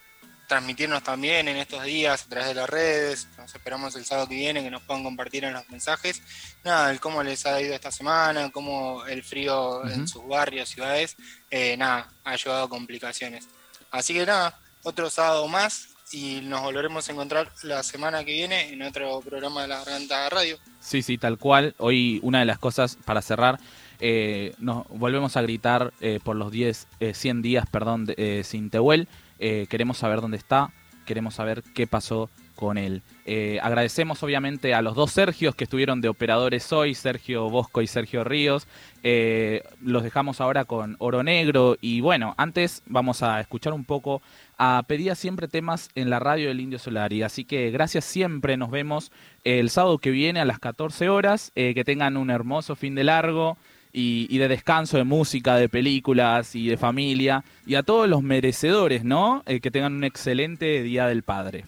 S11: transmitirnos también en estos días a través de las redes, nos esperamos el sábado que viene, que nos puedan compartir en los mensajes, nada, el cómo les ha ido esta semana, cómo el frío en sus barrios, ciudades, eh, nada, ha llevado a complicaciones. Así que nada, otro sábado más y nos volveremos a encontrar la semana que viene en otro programa de la Garganta Radio.
S8: Sí, sí, tal cual. Hoy una de las cosas para cerrar, eh, nos volvemos a gritar eh, por los 10, eh, 100 días, perdón, de- eh, sin Tehuel. Eh, queremos saber dónde está, queremos saber qué pasó con él. Agradecemos obviamente a los dos Sergios que estuvieron de operadores hoy, Sergio Bosco y Sergio Ríos. Los dejamos ahora con Oro Negro y bueno, antes vamos a escuchar un poco a Pedía siempre temas en la radio del Indio Solari. Así que gracias siempre, nos vemos el sábado que viene a las 14 horas. Eh, que tengan un hermoso fin de largo y, de descanso de música, de películas y de familia. Y a todos los merecedores, ¿no? Eh, que tengan un excelente Día del Padre.